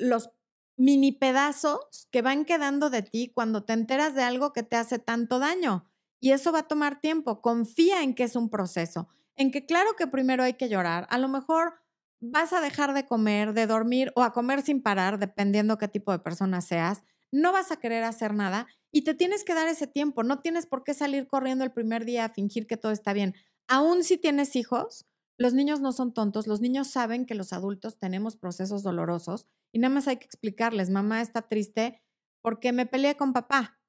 [SPEAKER 1] los mini pedazos que van quedando de ti cuando te enteras de algo que te hace tanto daño. Y eso va a tomar tiempo. Confía en que es un proceso, en que claro que primero hay que llorar. A lo mejor vas a dejar de comer, de dormir o a comer sin parar, dependiendo qué tipo de persona seas no vas a querer hacer nada y te tienes que dar ese tiempo. No tienes por qué salir corriendo el primer día a fingir que todo está bien. Aún si tienes hijos, los niños no son tontos, los niños saben que los adultos tenemos procesos dolorosos y nada más hay que explicarles, mamá está triste porque me peleé con papá.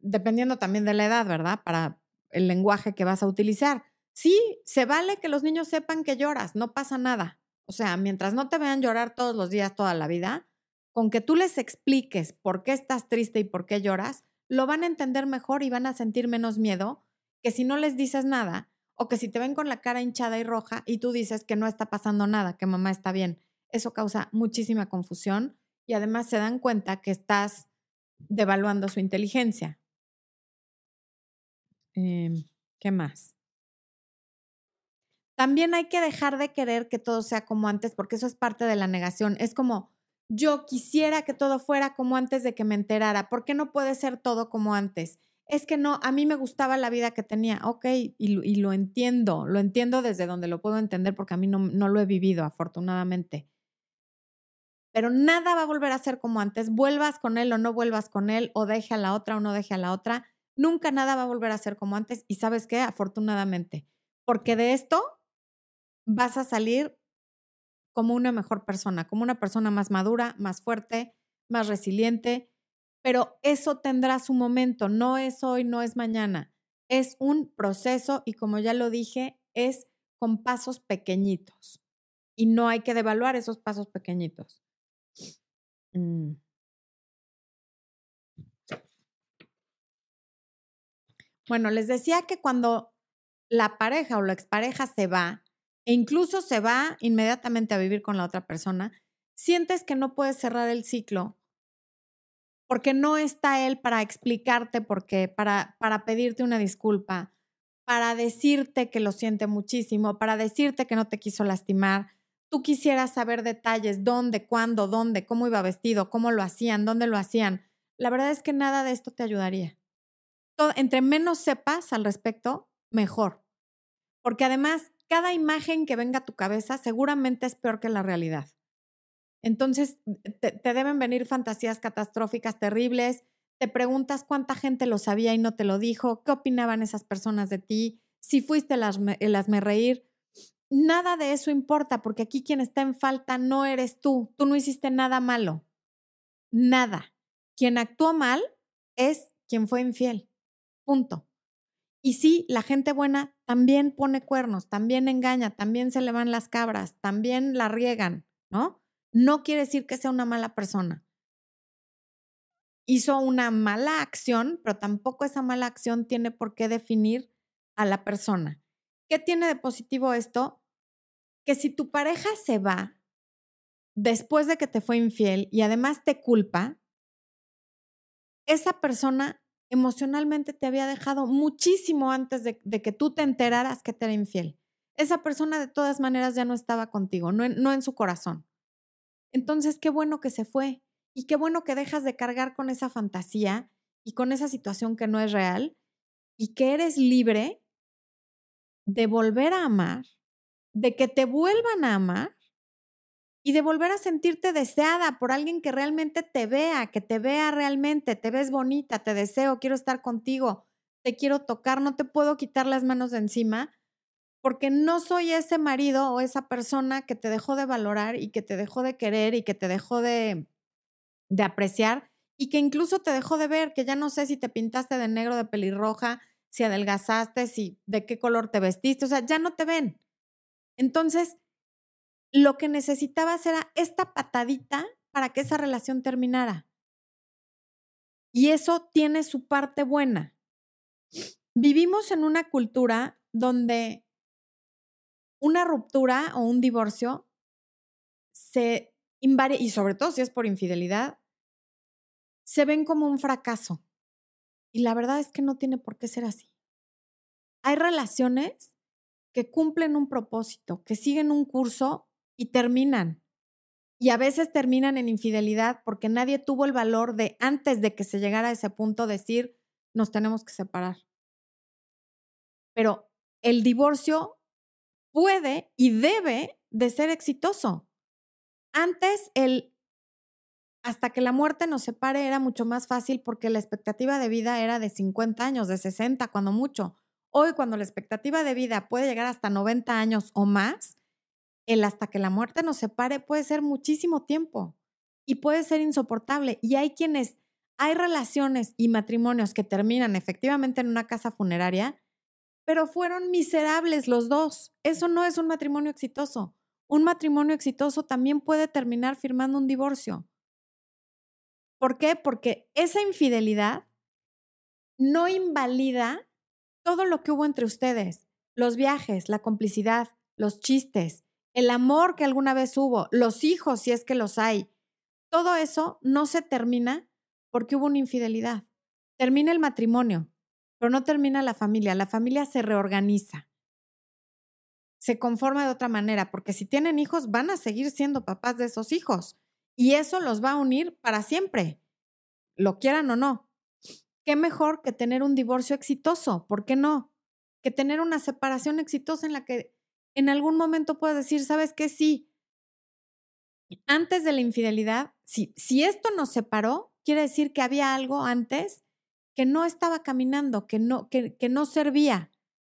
[SPEAKER 1] Dependiendo también de la edad, ¿verdad? Para el lenguaje que vas a utilizar. Sí, se vale que los niños sepan que lloras, no pasa nada. O sea, mientras no te vean llorar todos los días, toda la vida, con que tú les expliques por qué estás triste y por qué lloras, lo van a entender mejor y van a sentir menos miedo que si no les dices nada o que si te ven con la cara hinchada y roja y tú dices que no está pasando nada, que mamá está bien. Eso causa muchísima confusión y además se dan cuenta que estás devaluando su inteligencia. Em, ¿Qué más? También hay que dejar de querer que todo sea como antes, porque eso es parte de la negación. Es como, yo quisiera que todo fuera como antes de que me enterara. ¿Por qué no puede ser todo como antes? Es que no, a mí me gustaba la vida que tenía. Ok, y, lo entiendo, lo entiendo desde donde lo puedo entender porque a mí no, no lo he vivido, afortunadamente. Pero nada va a volver a ser como antes. Vuelvas con él o no vuelvas con él, o deje a la otra o no deje a la otra. Nunca nada va a volver a ser como antes. Y sabes qué, afortunadamente, porque de esto vas a salir como una mejor persona, como una persona más madura, más fuerte, más resiliente, pero eso tendrá su momento, no es hoy, no es mañana, es un proceso y como ya lo dije, es con pasos pequeñitos y no hay que devaluar esos pasos pequeñitos. Mm. Bueno, les decía que cuando la pareja o la expareja se va, e incluso se va inmediatamente a vivir con la otra persona, sientes que no puedes cerrar el ciclo porque no está él para explicarte por qué, para, para pedirte una disculpa, para decirte que lo siente muchísimo, para decirte que no te quiso lastimar. Tú quisieras saber detalles, dónde, cuándo, dónde, cómo iba vestido, cómo lo hacían, dónde lo hacían. La verdad es que nada de esto te ayudaría. entre menos sepas al respecto, mejor. Porque además, cada imagen que venga a tu cabeza seguramente es peor que la realidad. Entonces, te, deben venir fantasías catastróficas terribles, te preguntas cuánta gente lo sabía y no te lo dijo, qué opinaban esas personas de ti, si fuiste el hazme reír. Nada de eso importa porque aquí quien está en falta no eres tú, tú no hiciste nada malo, nada. Quien actuó mal es quien fue infiel, punto. Y sí, la gente buena también pone cuernos, también engaña, también se le van las cabras, también la riegan, ¿no? No quiere decir que sea una mala persona hizo una mala acción, pero tampoco esa mala acción tiene por qué definir a la persona. ¿Qué tiene de positivo esto? Que si tu pareja se va después de que te fue infiel y además te culpa, esa persona emocionalmente te había dejado muchísimo antes de, que tú te enteraras que te era infiel. Esa persona de todas maneras ya no estaba contigo, no no en su corazón. Entonces, qué bueno que se fue y qué bueno que dejas de cargar con esa fantasía y con esa situación que no es real y que eres libre de volver a amar, de que te vuelvan a amar y de volver a sentirte deseada por alguien que realmente te vea, que te vea realmente, te ves bonita, te deseo, quiero estar contigo, te quiero tocar, no te puedo quitar las manos de encima porque no soy ese marido o esa persona que te dejó de valorar y que te dejó de querer y que te dejó de de apreciar y que incluso te dejó de ver, que ya no sé si te pintaste de negro, de pelirroja, si adelgazaste, si de qué color te vestiste, o sea, ya no te ven. Entonces, lo que necesitabas era esta patadita para que esa relación terminara. Y eso tiene su parte buena. Vivimos en una cultura donde una ruptura o un divorcio se y sobre todo si es por infidelidad, se ven como un fracaso. Y la verdad es que no tiene por qué ser así. Hay relaciones que cumplen un propósito, que siguen un curso y terminan. Y a veces terminan en infidelidad porque nadie tuvo el valor de, antes de que se llegara a ese punto, decir, nos tenemos que separar. Pero el divorcio puede y debe de ser exitoso. Antes, el hasta que la muerte nos separe era mucho más fácil porque la expectativa de vida era de 50 años, de 60 cuando mucho. Hoy, cuando la expectativa de vida puede llegar hasta 90 años o más, el hasta que la muerte nos separe puede ser muchísimo tiempo y puede ser insoportable. Y hay quienes, hay relaciones y matrimonios que terminan efectivamente en una casa funeraria, pero fueron miserables los dos. Eso no es un matrimonio exitoso un matrimonio exitoso también puede terminar firmando un divorcio. ¿Por qué? Porque esa infidelidad no invalida todo lo que hubo entre ustedes, los viajes, la complicidad, los chistes, el amor que alguna vez hubo, los hijos si es que los hay. Todo eso no se termina porque hubo una infidelidad. Termina el matrimonio, pero no termina la familia. La familia se reorganiza se conforma de otra manera, porque si tienen hijos van a seguir siendo papás de esos hijos y eso los va a unir para siempre, lo quieran o no. ¿Qué mejor que tener un divorcio exitoso? ¿Por qué no? Que tener una separación exitosa en la que en algún momento puedes decir, ¿sabes qué? Sí, antes de la infidelidad, si, si esto nos separó, quiere decir que había algo antes que no estaba caminando, que no, que, que no servía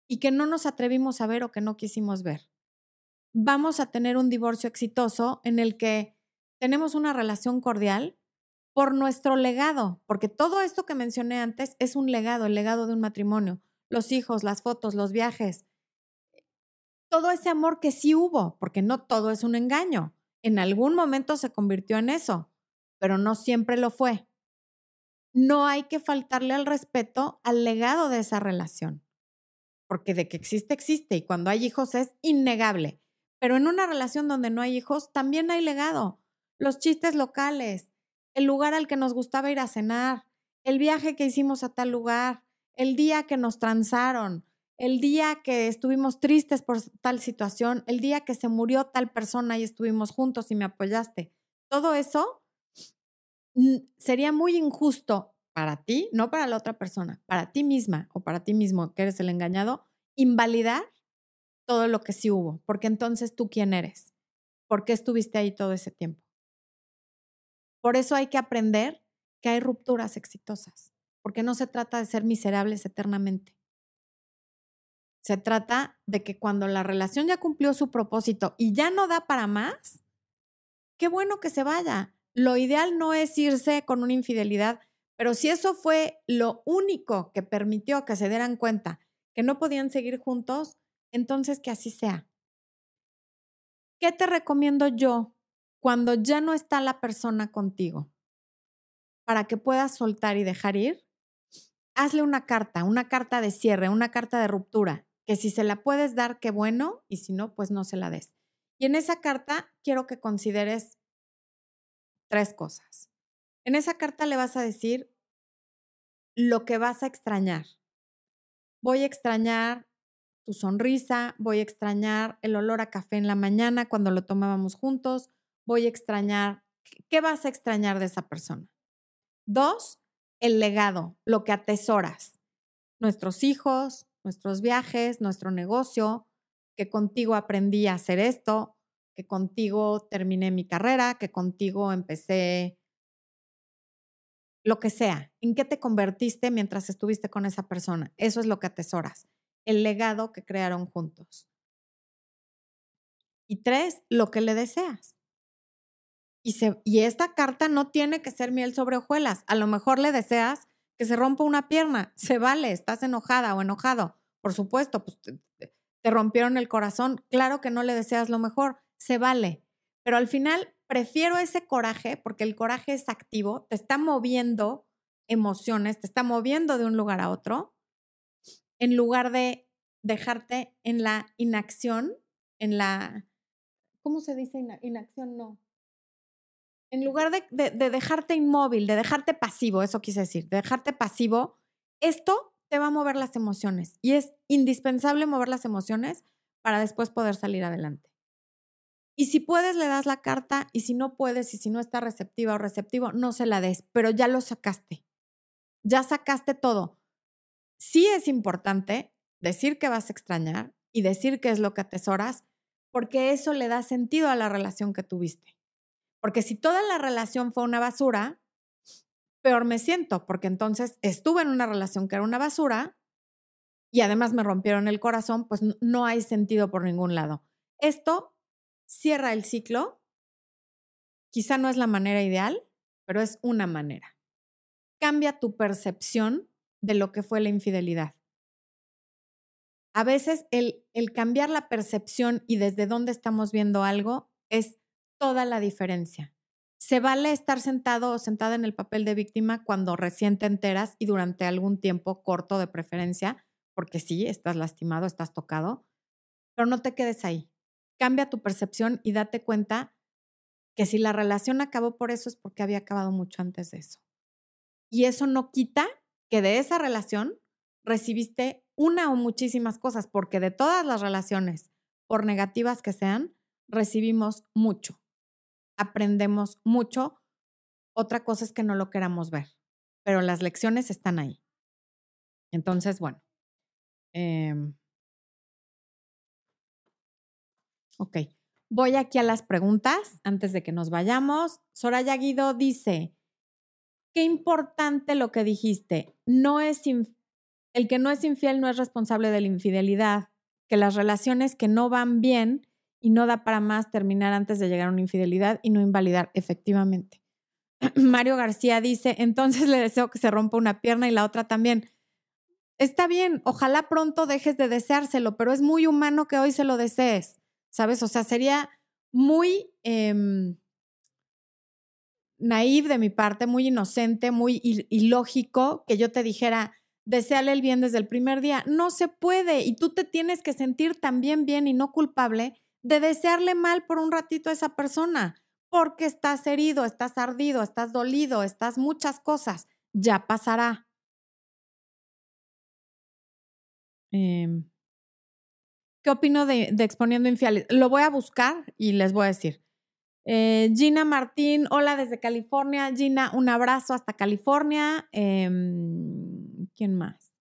[SPEAKER 1] y que no nos atrevimos a ver o que no quisimos ver. Vamos a tener un divorcio exitoso en el que tenemos una relación cordial por nuestro legado, porque todo esto que mencioné antes es un legado, el legado de un matrimonio, los hijos, las fotos, los viajes, todo ese amor que sí hubo, porque no todo es un engaño. En algún momento se convirtió en eso, pero no siempre lo fue. No hay que faltarle al respeto al legado de esa relación porque de que existe, existe, y cuando hay hijos es innegable. Pero en una relación donde no hay hijos, también hay legado. Los chistes locales, el lugar al que nos gustaba ir a cenar, el viaje que hicimos a tal lugar, el día que nos transaron, el día que estuvimos tristes por tal situación, el día que se murió tal persona y estuvimos juntos y me apoyaste. Todo eso sería muy injusto para ti, no para la otra persona, para ti misma o para ti mismo que eres el engañado, invalidar todo lo que sí hubo, porque entonces tú quién eres, por qué estuviste ahí todo ese tiempo. Por eso hay que aprender que hay rupturas exitosas, porque no se trata de ser miserables eternamente. Se trata de que cuando la relación ya cumplió su propósito y ya no da para más, qué bueno que se vaya. Lo ideal no es irse con una infidelidad, pero si eso fue lo único que permitió que se dieran cuenta que no podían seguir juntos, entonces que así sea. ¿Qué te recomiendo yo cuando ya no está la persona contigo? Para que puedas soltar y dejar ir, hazle una carta, una carta de cierre, una carta de ruptura que si se la puedes dar, qué bueno, y si no, pues no se la des. Y en esa carta quiero que consideres tres cosas. En esa carta le vas a decir lo que vas a extrañar. Voy a extrañar tu sonrisa, voy a extrañar el olor a café en la mañana cuando lo tomábamos juntos, voy a extrañar, ¿qué vas a extrañar de esa persona? Dos, el legado, lo que atesoras, nuestros hijos, nuestros viajes, nuestro negocio, que contigo aprendí a hacer esto, que contigo terminé mi carrera, que contigo empecé lo que sea. ¿En qué te convertiste mientras estuviste con esa persona? Eso es lo que atesoras, el legado que crearon juntos. Y tres, lo que le deseas. Y, y esta carta no tiene que ser miel sobre hojuelas. A lo mejor le deseas que se rompa una pierna, se vale, estás enojada o enojado. Por supuesto, pues te, rompieron el corazón, claro que no le deseas lo mejor, se vale. Pero al final prefiero ese coraje porque el coraje es activo, te está moviendo emociones, te está moviendo de un lugar a otro, en lugar de dejarte en la inacción, en la, ¿cómo se dice inacción? No, en lugar de, dejarte inmóvil, de dejarte pasivo, eso quise decir, de dejarte pasivo, esto te va a mover las emociones y es indispensable mover las emociones para después poder salir adelante. Y si puedes, le das la carta y si no puedes y si no está receptiva o receptivo, no se la des, pero ya lo sacaste. Ya sacaste todo. Sí es importante decir que vas a extrañar y decir qué es lo que atesoras, porque eso le da sentido a la relación que tuviste. Porque si toda la relación fue una basura, peor me siento, porque entonces estuve en una relación que era una basura y además me rompieron el corazón, pues no hay sentido por ningún lado. Esto cierra el ciclo. Quizá no es la manera ideal, pero es una manera. Cambia tu percepción de lo que fue la infidelidad. A veces el, el cambiar la percepción y desde dónde estamos viendo algo es toda la diferencia. Se vale estar sentado o sentada en el papel de víctima cuando recién te enteras y durante algún tiempo corto de preferencia, porque sí, estás lastimado, estás tocado, pero no te quedes ahí. Cambia tu percepción y date cuenta que si la relación acabó por eso es porque había acabado mucho antes de eso. Y eso no quita que de esa relación recibiste una o muchísimas cosas, porque de todas las relaciones, por negativas que sean, recibimos mucho aprendemos mucho. Otra cosa es que no lo queramos ver, pero las lecciones están ahí. Entonces, bueno. Em ok, voy aquí a las preguntas antes de que nos vayamos. Soraya Guido dice, qué importante lo que dijiste. No es el que no es infiel no es responsable de la infidelidad, que las relaciones que no van bien y no da para más terminar antes de llegar a una infidelidad y no invalidar efectivamente. Mario García dice, entonces le deseo que se rompa una pierna y la otra también. Está bien, ojalá pronto dejes de deseárselo, pero es muy humano que hoy se lo desees, ¿sabes? O sea, sería muy eh, de mi parte, muy inocente, muy ilógico que yo te dijera, deseale el bien desde el primer día. No se puede y tú te tienes que sentir también bien y no culpable de desearle mal por un ratito a esa persona. porque estás herido, estás ardido, estás dolido, estás muchas cosas. Ya pasará. Em, ¿Qué opino de, exponiendo infieles? Lo voy a buscar y les voy a decir. Eh, Gina Martín, hola desde California. Gina, un abrazo hasta California. Em, ¿Quién más?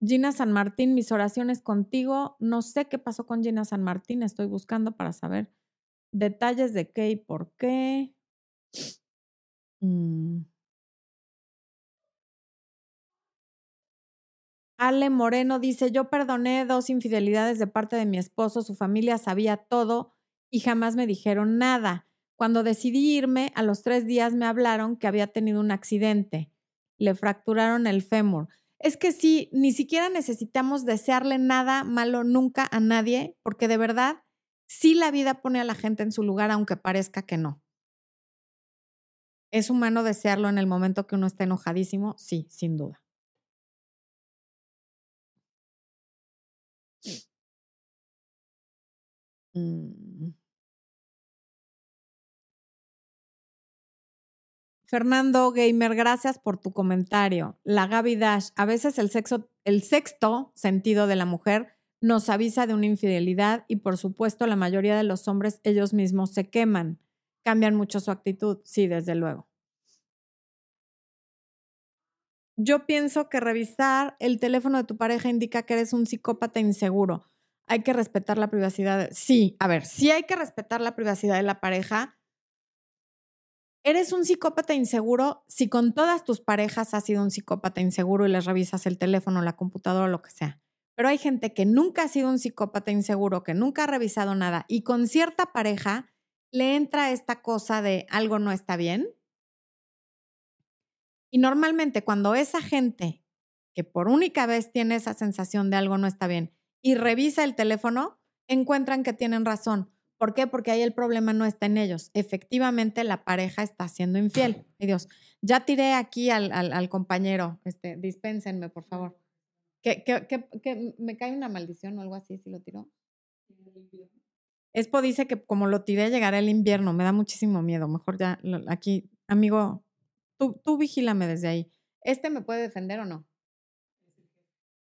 [SPEAKER 1] Gina San Martín, mis oraciones contigo. No sé qué pasó con Gina San Martín, estoy buscando para saber detalles de qué y por qué. Mm. Ale Moreno dice, yo perdoné dos infidelidades de parte de mi esposo, su familia sabía todo y jamás me dijeron nada. Cuando decidí irme, a los tres días me hablaron que había tenido un accidente. Le fracturaron el fémur. Es que sí, ni siquiera necesitamos desearle nada malo nunca a nadie, porque de verdad, sí la vida pone a la gente en su lugar, aunque parezca que no. ¿Es humano desearlo en el momento que uno está enojadísimo? Sí, sin duda. Mm. Fernando Gamer, gracias por tu comentario. La Gaby Dash, a veces el, sexo, el sexto sentido de la mujer nos avisa de una infidelidad y por supuesto la mayoría de los hombres ellos mismos se queman, cambian mucho su actitud, sí, desde luego. Yo pienso que revisar el teléfono de tu pareja indica que eres un psicópata inseguro hay que respetar la privacidad. Sí, a ver, sí hay que respetar la privacidad de la pareja. Eres un psicópata inseguro si con todas tus parejas has sido un psicópata inseguro y les revisas el teléfono, la computadora, lo que sea. Pero hay gente que nunca ha sido un psicópata inseguro, que nunca ha revisado nada y con cierta pareja le entra esta cosa de algo no está bien. Y normalmente cuando esa gente que por única vez tiene esa sensación de algo no está bien, y revisa el teléfono, encuentran que tienen razón. ¿Por qué? Porque ahí el problema no está en ellos. Efectivamente, la pareja está siendo infiel. Ay Dios, ya tiré aquí al, al, compañero. Este, dispénsenme, por favor. ¿Que, que, me cae una maldición o algo así si lo tiró? Espo dice que como lo tiré llegará el invierno. Me da muchísimo miedo. Mejor ya aquí, amigo, tú, tú vigílame desde ahí. ¿Este me puede defender o no?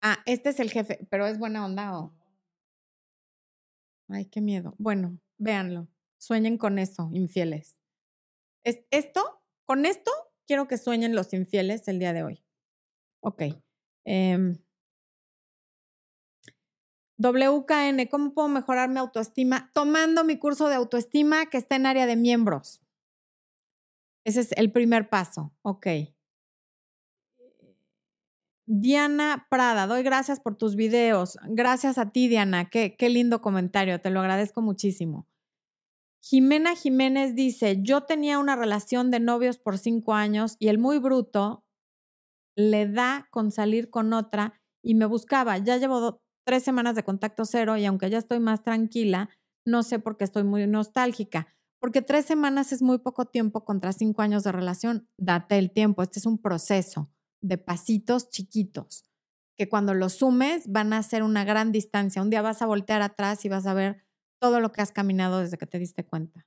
[SPEAKER 1] Ah, este es el jefe, pero es buena onda o. Ay, qué miedo. Bueno, véanlo. Sueñen con eso, infieles. Es, esto, con esto, quiero que sueñen los infieles el día de hoy. Ok. Em, WKN, ¿cómo puedo mejorar mi autoestima? Tomando mi curso de autoestima que está en área de miembros. Ese es el primer paso. Ok. Diana Prada, doy gracias por tus videos. Gracias a ti, Diana. Qué, qué lindo comentario, te lo agradezco muchísimo. Jimena Jiménez dice, yo tenía una relación de novios por cinco años y el muy bruto le da con salir con otra y me buscaba. Ya llevo tres semanas de contacto cero y aunque ya estoy más tranquila, no sé por qué estoy muy nostálgica. Porque tres semanas es muy poco tiempo contra cinco años de relación. Date el tiempo, este es un proceso de pasitos chiquitos, que cuando los sumes van a hacer una gran distancia. Un día vas a voltear atrás y vas a ver todo lo que has caminado desde que te diste cuenta.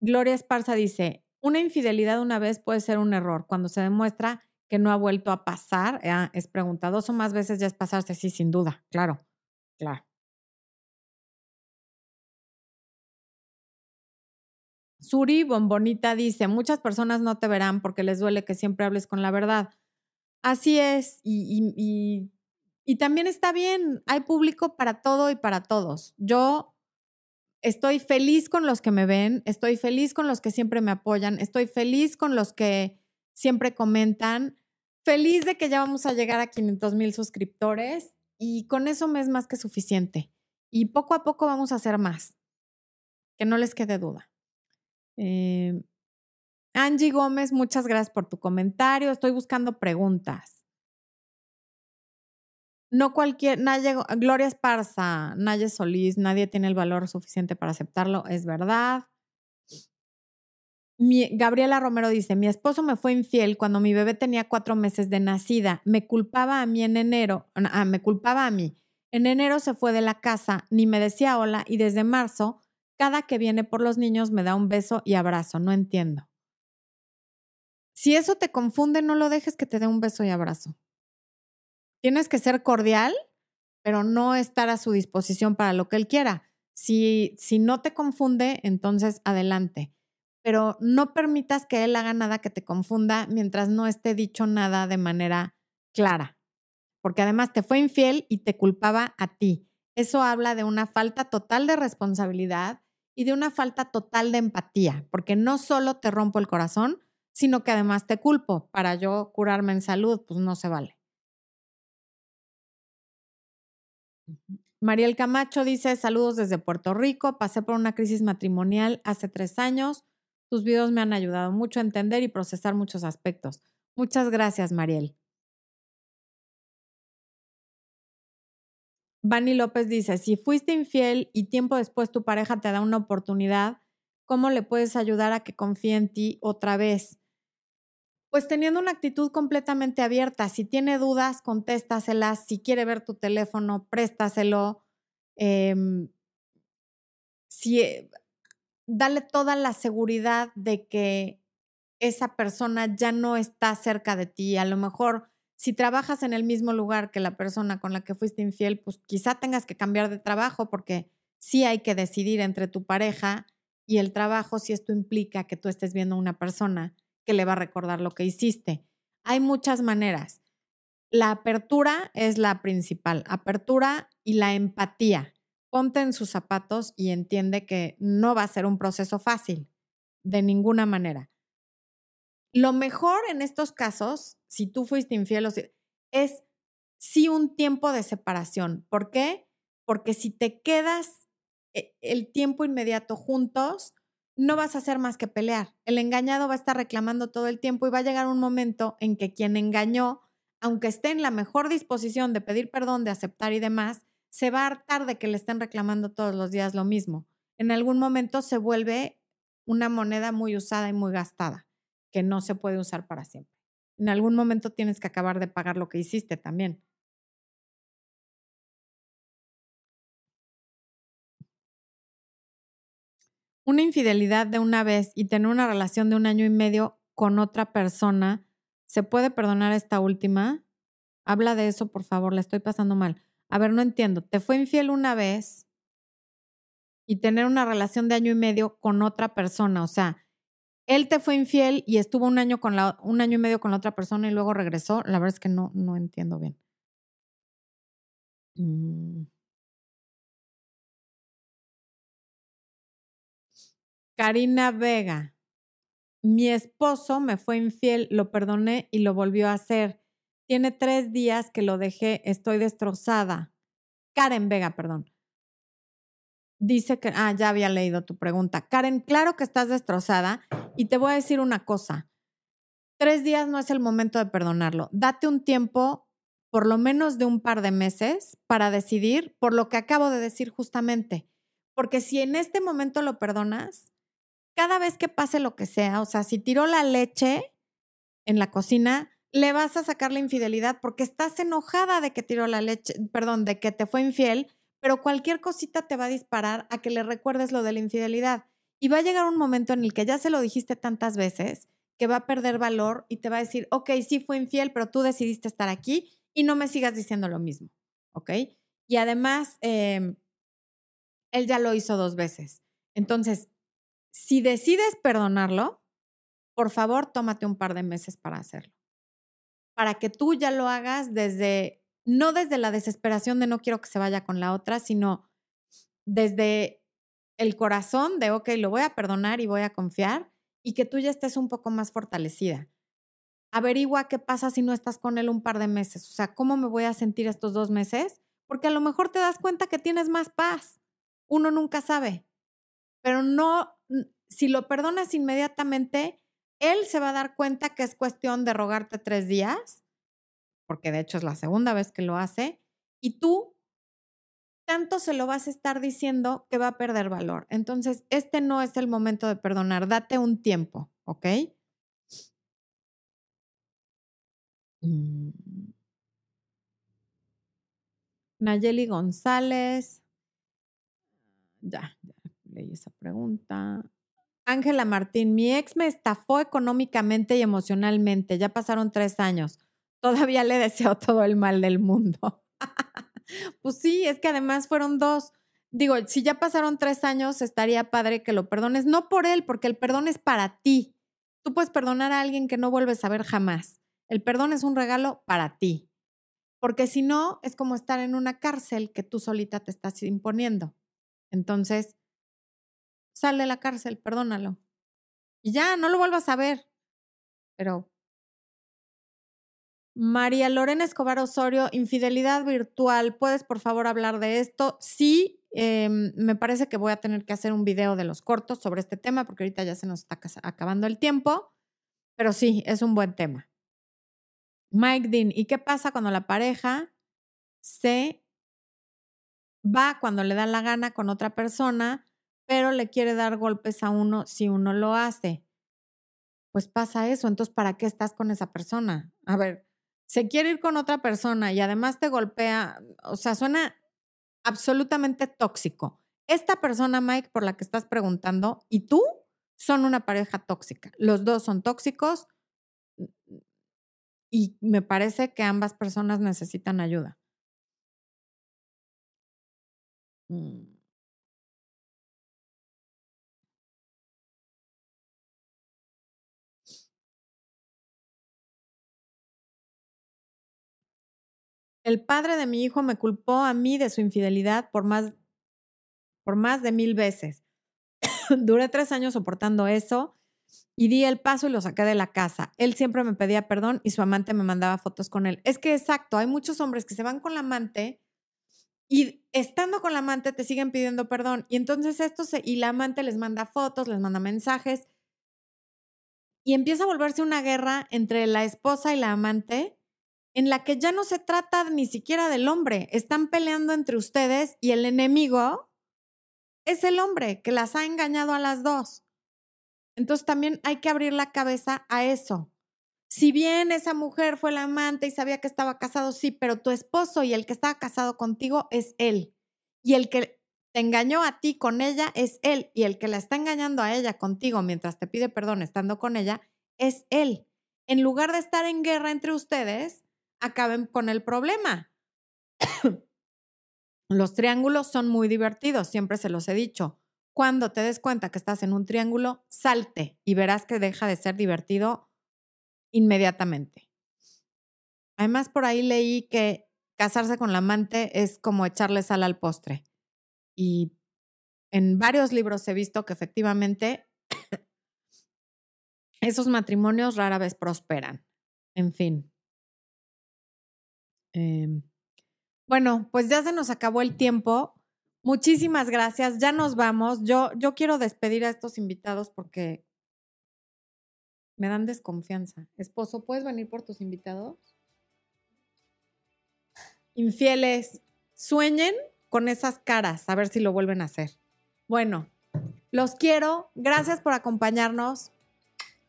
[SPEAKER 1] Gloria Esparza dice, una infidelidad una vez puede ser un error cuando se demuestra que no ha vuelto a pasar. Ah, es pregunta, dos o más veces ya es pasarse, sí, sin duda, claro, claro. Suri Bombonita dice, muchas personas no te verán porque les duele que siempre hables con la verdad. Así es, y, y, también está bien, hay público para todo y para todos. Yo estoy feliz con los que me ven, estoy feliz con los que siempre me apoyan, estoy feliz con los que siempre comentan, feliz de que ya vamos a llegar a 500 mil suscriptores y con eso me es más que suficiente. Y poco a poco vamos a hacer más, que no les quede duda. Eh, Angie Gómez, muchas gracias por tu comentario. Estoy buscando preguntas. No cualquier, nadie, Gloria Esparza, Naye Solís, nadie tiene el valor suficiente para aceptarlo, es verdad. Gabriela Romero dice, mi esposo me fue infiel cuando mi bebé tenía cuatro meses de nacida. Me culpaba a mí en enero, ah, me culpaba a mí. En enero se fue de la casa, ni me decía hola y desde marzo Cada que viene por los niños me da un beso y abrazo, no entiendo. Si eso te confunde, no lo dejes que te dé un beso y abrazo. Tienes que ser cordial, pero no estar a su disposición para lo que él quiera. Si, si no te confunde, entonces adelante. Pero no permitas que él haga nada que te confunda mientras no esté dicho nada de manera clara. Porque además te fue infiel y te culpaba a ti. Eso habla de una falta total de responsabilidad y de una falta total de empatía, porque no solo te rompo el corazón, sino que además te culpo. Para yo curarme en salud, pues no se vale. Mariel Camacho dice, saludos desde Puerto Rico, pasé por una crisis matrimonial hace tres años. Tus videos me han ayudado mucho a entender y procesar muchos aspectos. Muchas gracias, Mariel. Vani López dice, si fuiste infiel y tiempo después tu pareja te da una oportunidad, ¿cómo le puedes ayudar a que confíe en ti otra vez? Pues teniendo una actitud completamente abierta. Si tiene dudas, contéstaselas. Si quiere ver tu teléfono, préstaselo. Em, si, eh, dale toda la seguridad de que esa persona ya no está cerca de ti. A lo mejor, si trabajas en el mismo lugar que la persona con la que fuiste infiel, pues quizá tengas que cambiar de trabajo porque sí hay que decidir entre tu pareja y el trabajo si esto implica que tú estés viendo a una persona que le va a recordar lo que hiciste. Hay muchas maneras. La apertura es la principal, apertura y la empatía. Ponte en sus zapatos y entiende que no va a ser un proceso fácil, de ninguna manera. Lo mejor en estos casos, si tú fuiste infiel, es sí un tiempo de separación. ¿Por qué? Porque si te quedas eh, el tiempo inmediato juntos, no vas a hacer más que pelear. El engañado va a estar reclamando todo el tiempo y va a llegar un momento en que quien engañó, aunque esté en la mejor disposición de pedir perdón, de aceptar y demás, se va a hartar de que le estén reclamando todos los días lo mismo. En algún momento se vuelve una moneda muy usada y muy gastada, que no se puede usar para siempre. En algún momento tienes que acabar de pagar lo que hiciste también. una infidelidad de una vez y tener una relación de un año y medio con otra persona, ¿se puede perdonar esta última? Habla de eso, por favor, la estoy pasando mal. A ver, no entiendo. Te fue infiel una vez y tener una relación de año y medio con otra persona, o sea, él te fue infiel y estuvo un año con la un año y medio con la otra persona y luego regresó. La verdad es que no no entiendo bien. Mm. Karina Vega. Mi esposo me fue infiel, lo perdoné y lo volvió a hacer. Tiene tres días que lo dejé, estoy destrozada. Karen Vega, perdón. Dice que, ah, ya había leído tu pregunta. Karen, claro que estás destrozada y te voy a decir una cosa. Tres días no es el momento de perdonarlo. Date un tiempo, por lo menos de un par de meses, para decidir por lo que acabo de decir justamente. Porque si en este momento lo perdonas, cada vez que pase lo que sea, o sea, si tiró la leche en la cocina, le vas a sacar la infidelidad porque estás enojada de que tiró la leche, perdón, de que te fue infiel, pero cualquier cosita te va a disparar a que le recuerdes lo de la infidelidad. Y va a llegar un momento en el que ya se lo dijiste tantas veces que va a perder valor y te va a decir, ok, sí fue infiel, pero tú decidiste estar aquí y no me sigas diciendo lo mismo, ¿ok? Y además, em, él ya lo hizo dos veces. Entonces, si decides perdonarlo, por favor, tómate un par de meses para hacerlo. Para que tú ya lo hagas desde, no desde la desesperación de no quiero que se vaya con la otra, sino desde el corazón de, ok, lo voy a perdonar y voy a confiar y que tú ya estés un poco más fortalecida. Averigua qué pasa si no estás con él un par de meses. O sea, ¿cómo me voy a sentir estos dos meses? Porque a lo mejor te das cuenta que tienes más paz. Uno nunca sabe. Pero no si lo perdonas inmediatamente, él se va a dar cuenta que es cuestión de rogarte tres días, porque de hecho es la segunda vez que lo hace, y tú tanto se lo vas a estar diciendo que va a perder valor. Entonces, este no es el momento de perdonar, date un tiempo, ¿ok? Mm. Nayeli González. Ya, ya, leí esa pregunta. Ángela Martín, mi ex me estafó económicamente y emocionalmente. Ya pasaron tres años. Todavía le deseo todo el mal del mundo. pues sí, es que además fueron dos. Digo, si ya pasaron tres años, estaría padre que lo perdones. No por él, porque el perdón es para ti. Tú puedes perdonar a alguien que no vuelves a ver jamás. El perdón es un regalo para ti. Porque si no, es como estar en una cárcel que tú solita te estás imponiendo. Entonces, sal de la cárcel, perdónalo. Y ya, no lo vuelvas a ver. Pero María Lorena Escobar Osorio, infidelidad virtual. ¿Puedes por favor hablar de esto? Sí, em, me parece que voy a tener que hacer un video de los cortos sobre este tema porque ahorita ya se nos está acabando el tiempo. Pero sí, es un buen tema. Mike Dean, ¿y qué pasa cuando la pareja se va cuando le da la gana con otra persona, pero le quiere dar golpes a uno si uno lo hace? Pues pasa eso, entonces ¿para qué estás con esa persona? A ver, se quiere ir con otra persona y además te golpea, o sea, suena absolutamente tóxico. Esta persona, Mike, por la que estás preguntando, y tú son una pareja tóxica. Los dos son tóxicos y me parece que ambas personas necesitan ayuda. Mm. El padre de mi hijo me culpó a mí de su infidelidad por más, por más de mil veces. Duré tres años soportando eso y di el paso y lo saqué de la casa. Él siempre me pedía perdón y su amante me mandaba fotos con él. Es que exacto, hay muchos hombres que se van con la amante y estando con la amante te siguen pidiendo perdón. Y entonces esto se, y la amante les manda fotos, les manda mensajes. Y empieza a volverse una guerra entre la esposa y la amante en la que ya no se trata ni siquiera del hombre, están peleando entre ustedes y el enemigo es el hombre que las ha engañado a las dos. Entonces también hay que abrir la cabeza a eso. Si bien esa mujer fue la amante y sabía que estaba casado, sí, pero tu esposo y el que estaba casado contigo es él. Y el que te engañó a ti con ella es él. Y el que la está engañando a ella contigo mientras te pide perdón estando con ella es él. En lugar de estar en guerra entre ustedes, acaben con el problema. los triángulos son muy divertidos, siempre se los he dicho. Cuando te des cuenta que estás en un triángulo, salte y verás que deja de ser divertido inmediatamente. Además, por ahí leí que casarse con la amante es como echarle sal al postre. Y en varios libros he visto que efectivamente esos matrimonios rara vez prosperan. En fin, Em, bueno, pues ya se nos acabó el tiempo. Muchísimas gracias. Ya nos vamos. Yo, yo quiero despedir a estos invitados porque me dan desconfianza. Esposo, ¿puedes venir por tus invitados? Infieles, sueñen con esas caras, a ver si lo vuelven a hacer. Bueno, los quiero. Gracias por acompañarnos.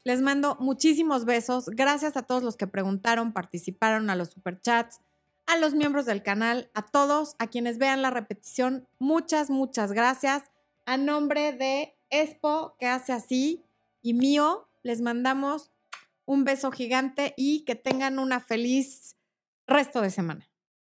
[SPEAKER 1] Les mando muchísimos besos. Gracias a todos los que preguntaron, participaron a los superchats a los miembros del canal, a todos, a quienes vean la repetición, muchas, muchas gracias. A nombre de Expo, que hace así, y mío, les mandamos un beso gigante y que tengan una feliz resto de semana.